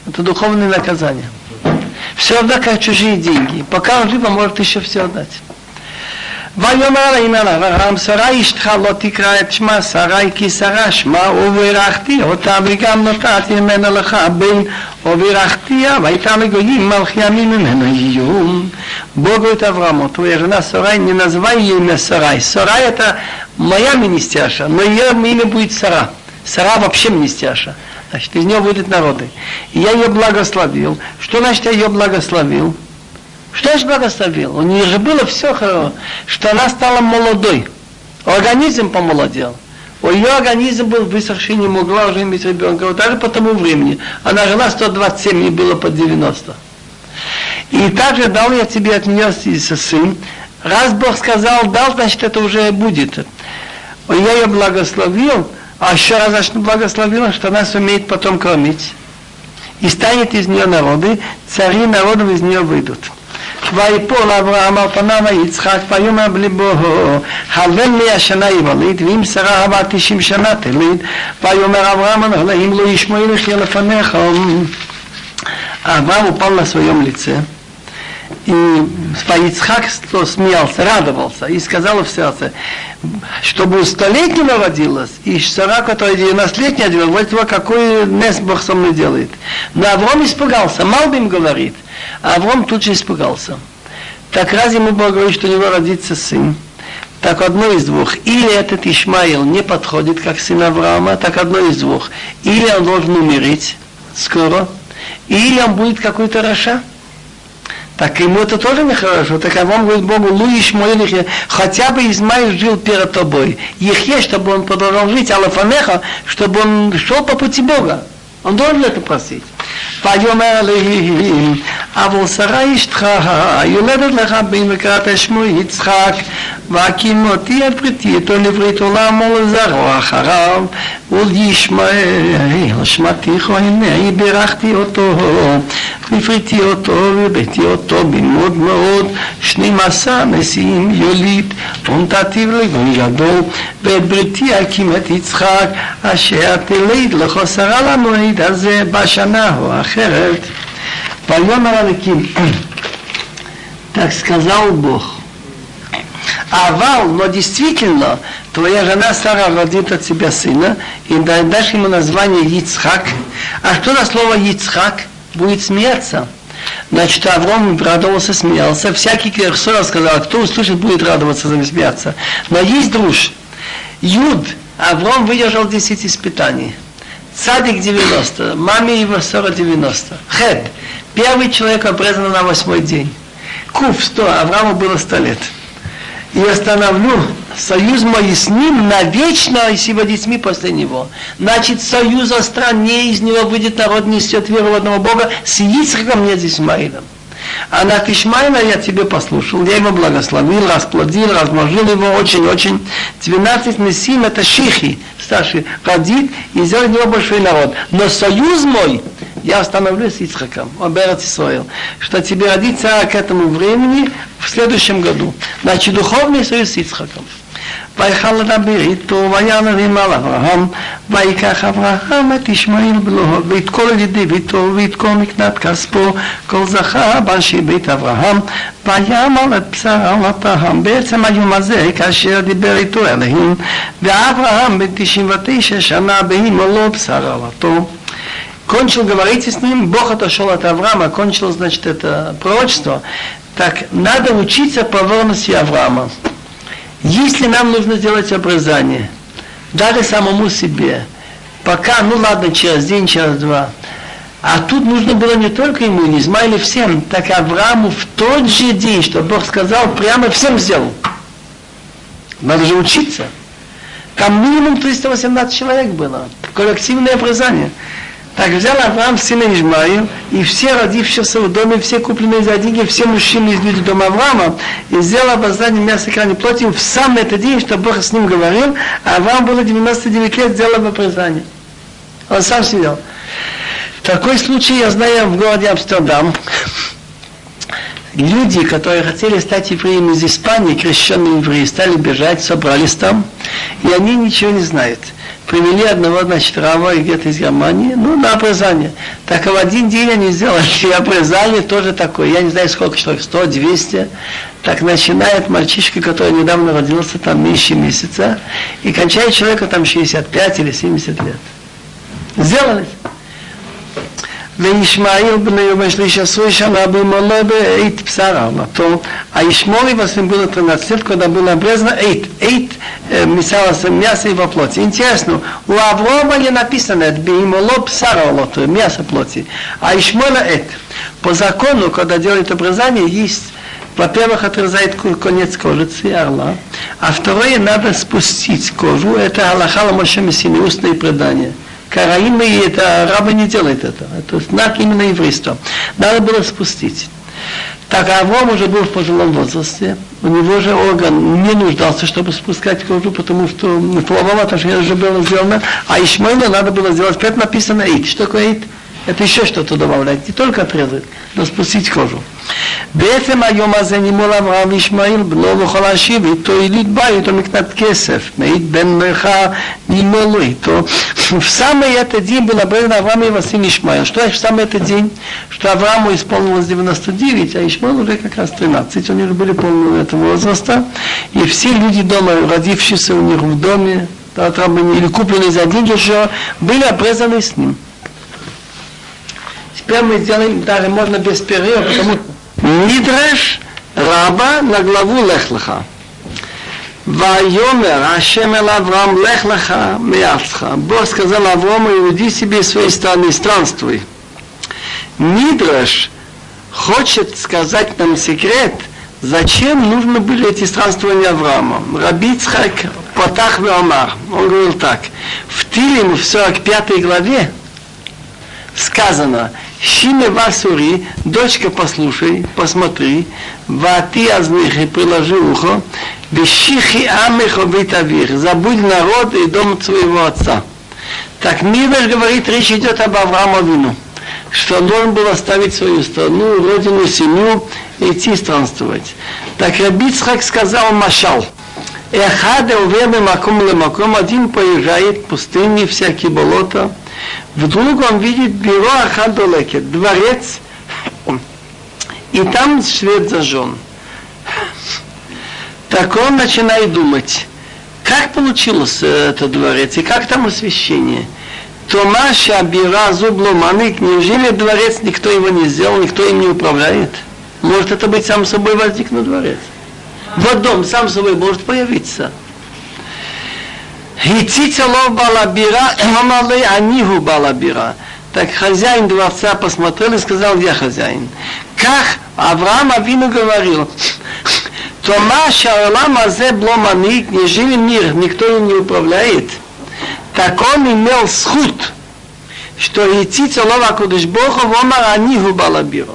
Это духовное наказание. Все равно как чужие деньги. Пока он жив, он может еще все отдать. ויאמר לעניין אברהם, שרה אשתך לא תקרא את שמה, שרה כי שרה שמה, וברכתי אותה וגם נתתי ממנה לך בן, וברכתיה, והייתה לגויים מלכי ימים ממנו יהיו. Богу это Аврааму, твоя жена Сарай, не называй ее имя Сарай. Сарай это моя министяша, но ее имя будет Сара. Сара вообще министяша. Значит, из нее выйдут народы. И я ее благословил. Что значит я ее благословил? Что же благословил? У нее же было все хорошо, что она стала молодой. Организм помолодел. У ее организм был высохший, не могла уже иметь ребенка. Вот даже по тому времени. Она жила 127, ей было под 90. И также дал я тебе от нее сын. Раз Бог сказал, дал, значит, это уже будет. Я ее благословил, а еще раз значит, благословил, что она сумеет потом кормить. И станет из нее народы, цари народов из нее выйдут. ויפול אברהם על פניו ויצחק ויאמר בליבו הלל לי השנה יבלית ואם שרה הבאה תשעים שנה תלית ויאמר אברהם אם לא ישמעי לחיה לפניך. אברהם הוא לעשו ויום לצא и Ицхак смеялся, радовался, и сказал в сердце, чтобы у столетнего родилась, и Сара, которая 90-летняя, вот какой нес Бог со мной делает. Но Авраам испугался, Малбим говорит, а Авраам тут же испугался. Так раз ему Бог говорит, что у него родится сын, так одно из двух. Или этот Ишмаил не подходит как сын Авраама, так одно из двух. Или он должен умереть скоро, или он будет какой-то Раша Так ему это тоже нехорошо. Так а вам говорит Богу, Луиш мой хотя бы Измаил жил перед тобой. Их есть, чтобы он продолжал жить, Алафанеха, чтобы он шел по пути Бога. Он должен это просить. ויאמר אלוהים, אבל שרה אשתך, יולדת לך בן וקראת שמו יצחק, והקים אותי את בריתי איתו לברית עולם ולזרוע אחריו, ולישמעאל שמעתיך הנה בירכתי אותו, והפריתי אותו והבאתי אותו במאוד מאוד, שנים עשר נשיאים יוליד, ונתתי לגוי גדול, ואת בריתי אקים את יצחק, אשר תליד לחוסרה למועד הזה בשנה ההוא אחרת. ויאמר אלוקים, так сказал Бог. Авал, но действительно, твоя жена Сара родит от тебя сына, и дашь ему название Ицхак. А что на слово Ицхак? Будет смеяться. Значит, Авром радовался, смеялся. Всякий Керсора сказал, кто услышит, будет радоваться, смеяться. Но есть друж. Юд, Авром выдержал 10 испытаний. Цадик 90, маме его 40 90. Хет, первый человек обрезан на восьмой день. Куф 100, Аврааму было 100 лет. И остановлю союз мой с ним навечно и с его детьми после него. Значит, союз о стране, из него выйдет народ, несет веру в одного Бога, с Ицхаком, не с Исмаилом. А на Ишмаила я тебе послушал, я его благословил, расплодил, размножил его очень-очень. 12 Несим это шихи, старший, родит и сделал него большой народ. Но союз мой, я остановлюсь с Ицхаком, Оберет Исраил, что тебе родится к этому времени в следующем году. Значит, духовный союз с Ицхаком. ויכל לדבר איתו, וינרים על אברהם, ויקח אברהם את ישמעאל בנו, ואת כל ידיו איתו, ואת כל מקנת כספו, כל זכר באנשי בית אברהם, ויאמר את בשר עלתם. בעצם היום הזה, כאשר דיבר איתו אלוהים, ואברהם בן 99 שנה בהימו לו בשר עלתו. Кончил говорить с ним, Бог отошел от Авраама, кончил, значит, это пророчество. Так, надо учиться проворности Авраама. Если нам нужно сделать обрезание, даже самому себе, пока, ну ладно, через день, через два, а тут нужно было не только ему, не Измаиле всем, так Аврааму в тот же день, что Бог сказал, прямо всем сделал. Надо же учиться. Там минимум 318 человек было. Коллективное обрезание. Так взял Авраам сына Ижмаил, и все родившиеся в доме, все купленные за деньги, все мужчины из людей дома Авраама, и сделал обоздание мяса крайней плоти в сам этот день, что Бог с ним говорил, а Авраам было 99 лет, сделал обрезание. Он сам сидел. Такой случай я знаю в городе Амстердам. Люди, которые хотели стать евреями из Испании, крещенные евреи, стали бежать, собрались там, и они ничего не знают привели одного, значит, раба где-то из Германии, ну, на обрезание. Так в один день они сделали и обрезание тоже такое. Я не знаю, сколько человек, 100, 200. Так начинает мальчишка, который недавно родился, там меньше месяца, и кончает человека там 65 или 70 лет. Сделали. וישמעאל בני יום השליש עשוי שנה במולו באית בשר עלמתו. А Ишмоле восемь было 13 лет, когда было обрезано эйт. Эйт э, мясо, мясо его плоти. Интересно, у Аврома не написано это бимоло псара алото, мясо плоти. А Ишмола эт. По закону, когда делают обрезание, есть во-первых, отрезает конец кожицы орла, а второе, надо спустить кожу. Это Аллаха Моше Мессини, устные предания. Караимы это раба не делает это. Это знак именно еврейства. Надо было спустить. Так Авром уже был в пожилом возрасте, у него же орган не нуждался, чтобы спускать кожу, потому что в половом отношении уже было сделано, а Ишмаилу надо было сделать, поэтому написано «ит». Что такое «ит»? Это еще что-то добавлять, не только отрезать, но спустить кожу. בעצם היום הזה נימול אברהם וישמעאל בנו וכל השיב איתו יליד בית או מקנת כסף מעיד בן מרחה נימולו איתו в самый этот день был обрезан Авраам и его сын Ишмаил. Что значит в самый этот день? Что Аврааму исполнилось 99, а Ишмаил уже как раз 13. Они уже были полного этого возраста. И все люди дома, родившиеся у них в доме, или купленные за деньги еще, были обрезаны с ним. Теперь мы сделаем даже можно без перерыва, потому что Мидреш Раба на главу Лехлаха. Вайомер Ашем Эл Авраам Лехлаха Меяцха. Бог сказал Аврааму, уйди себе из своей страны, странствуй. Мидреш хочет сказать нам секрет, зачем нужно были эти странствования Авраама. Рабицхак Патах Веомар, он говорил так, в Тилим в 45 главе сказано, Шиме Васури, дочка, послушай, посмотри, Вати Азнихи, приложи ухо, Бешихи Амехо Витавир, забудь народ и дом своего отца. Так Мидер говорит, речь идет об Аврааму Вину, что он должен был оставить свою страну, родину, семью идти странствовать. Так Рабицхак сказал Машал, Эхаде увеме маком лемаком, один поезжает в пустыне, всякие болота, Вдруг он видит бюро Ахадолеке, дворец, и там свет зажжен. Так он начинает думать, как получился этот дворец и как там освещение. Томаша Бира Зубломанык, неужели дворец никто его не сделал, никто им не управляет? Может это быть сам собой возникнут дворец? Вот дом сам собой может появиться. Хицица лов балабира, мамалей аниху балабира. Так хозяин дворца посмотрел и сказал, я хозяин. Как Авраам Авину говорил, Тома Шаолам Азе не жили мир, никто им не управляет. Так он имел схуд, что Ицица Лова Кудыш Бога Вомар Аниху Балабиру.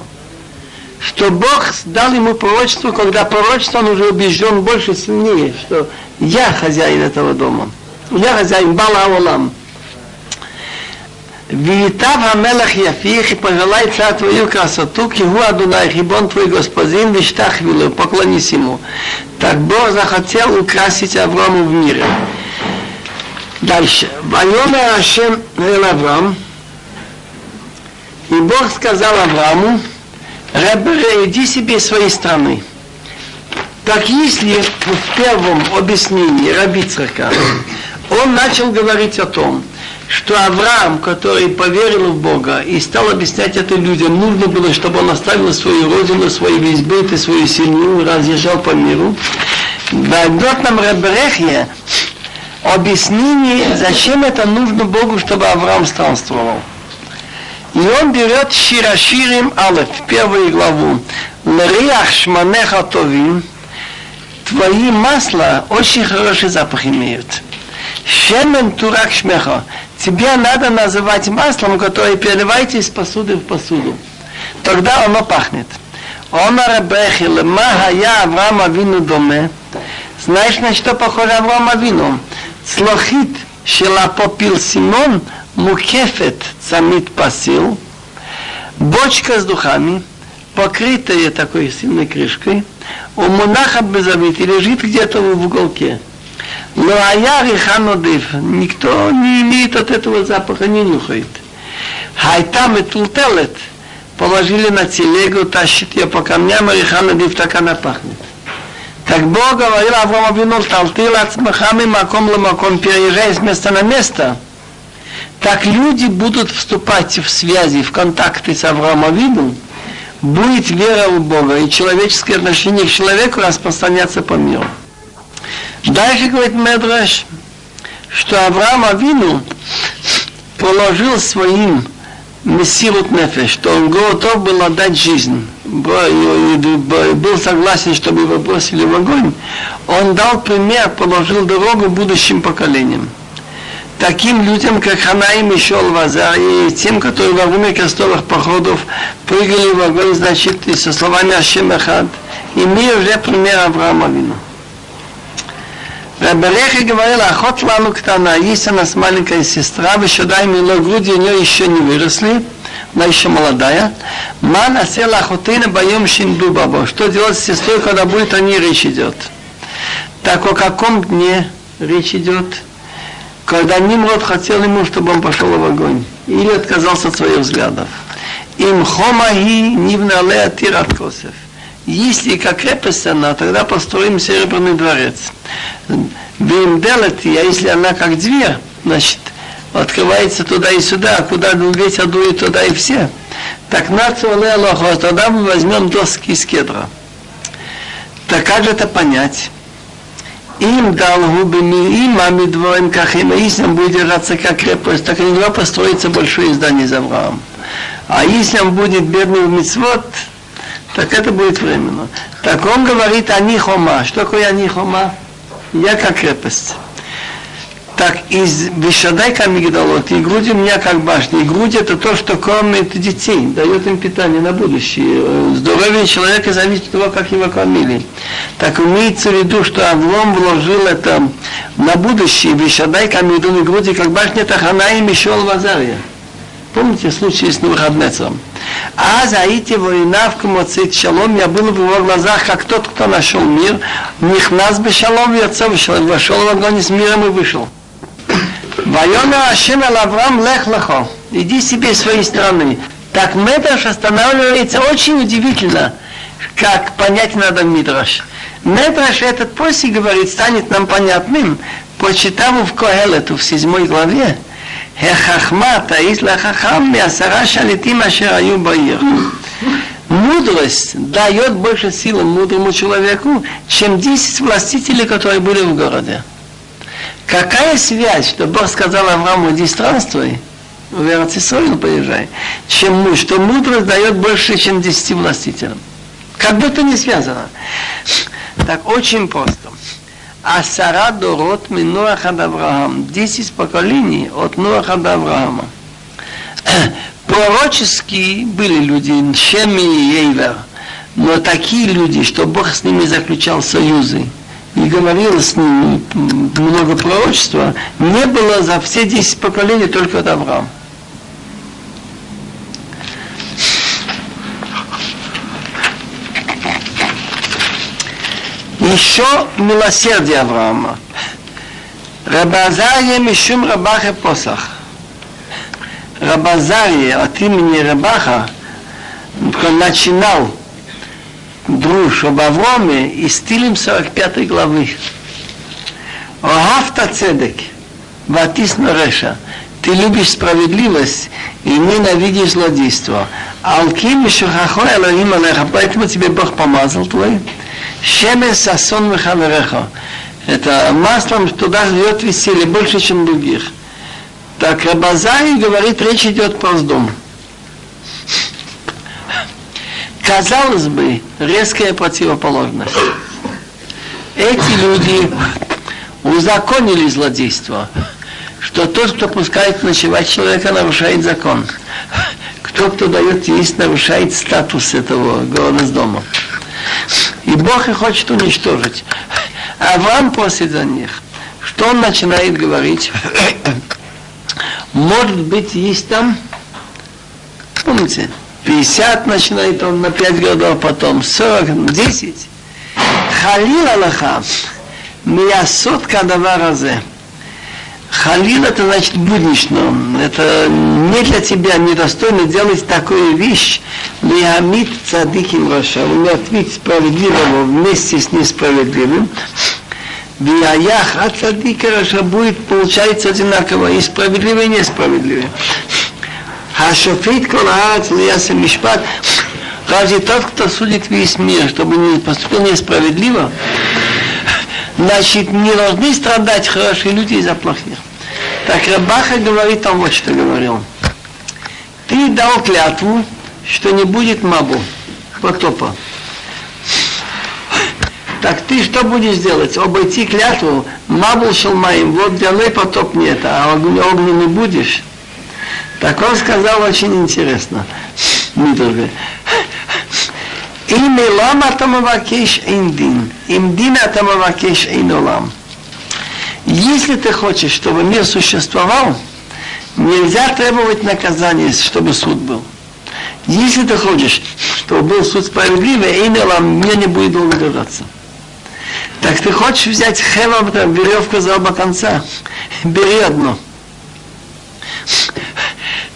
Что Бог дал ему пророчество, когда пророчество он уже убежден больше, сильнее, что я хозяин этого дома. Я хозяин Бала Олам. Витав Амелах Яфих и пожелай царь твою красоту, кигу Адунай, хибон твой господин, виштах вилу, поклонись ему. Так Бог захотел украсить Аврааму в мире. Дальше. Вайомер Ашем Авраам, и Бог сказал Аврааму, Ребере, иди себе своей страны. Так если в первом объяснении Раби Црака он начал говорить о том, что Авраам, который поверил в Бога и стал объяснять это людям, нужно было, чтобы он оставил свою родину, свои весь и свою семью, разъезжал по миру. Дает нам Ребрехия объяснение, зачем это нужно Богу, чтобы Авраам странствовал. И он берет Шираширим Алеф, первую главу. Лриах шманеха товим, твои масла очень хороший запах имеют. Шемен турак шмеха, тебе надо называть маслом, которое переливаете из посуды в посуду. Тогда оно пахнет. Омар Бехил, Махая Авраам Авину доме. Знаешь, на что похож Авраам Авину? Слохит, шела попил Симон, мукефет цамит пасил, бочка с духами, покрытая такой сильной крышкой, у монаха безавит и лежит где-то в уголке. Риханодив, никто не имеет от этого запаха, не нюхает. Хайта метултелет, положили на телегу, тащит ее по камням, и риханодив так она пахнет. Так Бог говорил Авраам Авину, талтил от смахами маком маком, переезжай с места на место – так люди будут вступать в связи, в контакты с Авраамом Авину, будет вера в Бога, и человеческое отношение к человеку распространяться по миру. Дальше говорит Медраш, что Авраам Авину положил своим мессирут нефеш, что он готов был отдать жизнь, был согласен, чтобы его бросили в огонь, он дал пример, положил дорогу будущим поколениям. Таким людям, как Ханаим и Шолваза, и тем, которые во время крестовых походов прыгали в огонь, значит, и со словами Ашем Эхад, имея уже пример Авраама Вину. Рабелехи говорил, охот лану ктана, есть у нас маленькая сестра, вышедай мило груди у нее еще не выросли, она еще молодая. Ман асела охотина боем шинду бабо. Что делать с сестрой, когда будет о ней речь идет? Так о каком дне речь идет? когда Нимрод хотел ему, чтобы он пошел в огонь, или отказался от своих взглядов. Им хомаги нивнале тират косев. Если как крепость она, тогда построим серебряный дворец. Вим делати, а если она как дверь, значит, открывается туда и сюда, а куда ветер дует, туда и все. Так нацу аллаху, тогда мы возьмем доски из кедра. Так как же это понять? им дал губы им, а медворим кахим, если он будет держаться как крепость, так нельзя построиться большое здание из Авраам. А если он будет бедный в мицвод, так это будет временно. Так он говорит анихома. Что такое анихома? Я как крепость так из Вишадайка Мигдалот, и груди у меня как башня. И грудь это то, что кормит детей, дает им питание на будущее. Здоровье человека зависит от того, как его кормили. Так имеется в виду, что Авлом вложил это на будущее. Вишадайка Мигдалот, и груди как башня, это хана и Мишол Вазария. Помните случай с Навуходнецером? А заите война в Камоцит Шалом, я был в его глазах, как тот, кто нашел мир, нас бы шалом, вошел в огонь с миром и вышел. Вайомер Ашем Авраам лех лехо. Иди себе своей страны. Так Медраш останавливается очень удивительно, как понять надо Мидраш. Медраш этот после говорит, станет нам понятным, почитав в Коэлету в седьмой главе, Хахахма таис лахахам мясара шалитим ашер аю баир. Мудрость дает больше силы мудрому человеку, чем 10 властителей, которые были в городе. Какая связь, что Бог сказал Аврааму, иди странствуй, в Иерусалим поезжай, чем муж, что мудрость дает больше, чем десяти властителям. Как будто не связано. Так очень просто. А Сара Дорот Минуаха Авраам. Десять поколений от Нуаха до Авраама. Пророческие были люди, Шеми и Эйвер. Но такие люди, что Бог с ними заключал союзы и говорил с ним много пророчества, не было за все десять поколений только от Авраама. Еще милосердие Авраама. Рабазария Мишум Рабаха Посах. Рабазария от имени Рабаха начинал друж об Авроме и стилем 45 главы. Оhavta цедек, ватис реша. Ты любишь справедливость и ненавидишь злодейство. Алким шухахо Элохим Алеха, поэтому тебе Бог помазал твой. Шемес сасон вехавереха. Это маслом туда живет веселье больше, чем других. Так Рабазай говорит, речь идет про дом. Казалось бы, резкая противоположность. Эти люди узаконили злодейство, что тот, кто пускает ночевать человека, нарушает закон. Кто, кто дает есть, нарушает статус этого города с дома. И Бог их хочет уничтожить. А Авраам просит за них. Что он начинает говорить? Может быть, есть там, помните, 50 начинает он на 5 годов, потом 40, 10. Халил Аллаха, миясот кадавар азе. Халил это значит буднично. Это не для тебя недостойно делать такую вещь. להמית צדיק עם רשע. Умертвить справедливого вместе с несправедливым. והיה כצדיק כרשע будет получается одинаково. И справедливый, и несправедливый. השופט כל הארץ לא יעשה משפט. Разве тот, кто судит весь мир, чтобы не поступил несправедливо, значит, не должны страдать хорошие люди из-за плохих. Так Рабаха говорит там вот что говорил. Ты дал клятву, что не будет мабу, потопа. Так ты что будешь делать? Обойти клятву? Мабу шел моим. вот белый потоп нет, а огня не будешь? Так он сказал очень интересно. Мидорбе. Имя лама тамавакеш индин. Имдина тамавакеш инолам. Если ты хочешь, чтобы мир существовал, нельзя требовать наказания, чтобы суд был. Если ты хочешь, чтобы был суд справедливый, и мне не будет долго держаться. Так ты хочешь взять хевам, веревку за оба конца, бери одно.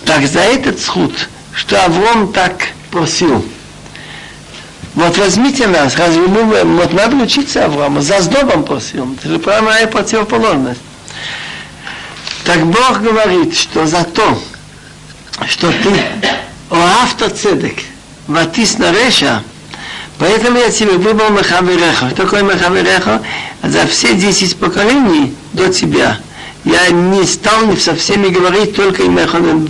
Так за этот суд, что Авром так просил, вот возьмите нас, разве мы, вот надо учиться Аврааму, за сдобом просил, это же прямая противоположность. Так Бог говорит, что за то, что ты оавто цедек, ватис на реша, поэтому я тебе выбрал Махавереха. Что такое Махавереха? За все десять поколений до тебя я не стал со всеми говорить только,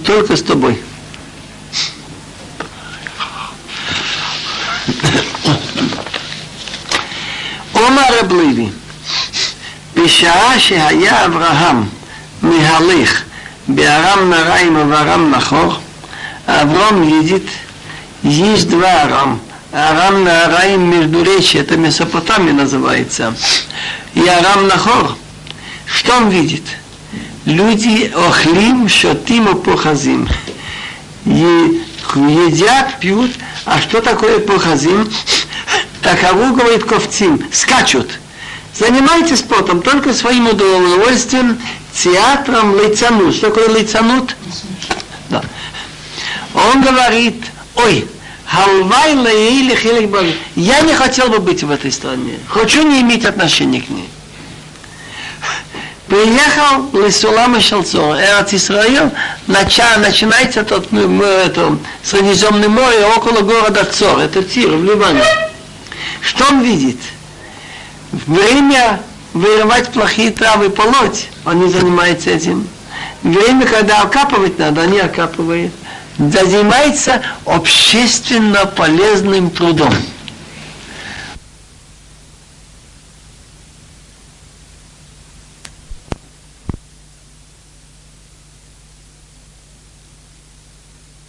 только с тобой. אומר רב לוי, בשעה שהיה אברהם מהליך בארם נריים ובארם נחור, Авраам видит, есть два Арам. Арам Нараим Междуречье, это Месопотамия называется. И Арам Нахор. Что он видит? Люди охлим, шотим и похазим. Едят, пьют. а что такое похазим? Такову, говорит Ковцим, скачут. Занимайтесь спортом только своим удовольствием, театром лицанут. Что такое лицанут? Да. Он говорит, ой, Халвай или хилик Я не хотел бы быть в этой стране. Хочу не иметь отношения к ней. Приехал Лисулам и Шалцор, Эрат Исраил, начинается тот, ну, это, Средиземное море около города Цор, это Тир в Ливане. Что он видит? Время вырывать плохие травы, полоть, он не занимается этим. Время, когда окапывать надо, они окапывают. Занимается общественно полезным трудом.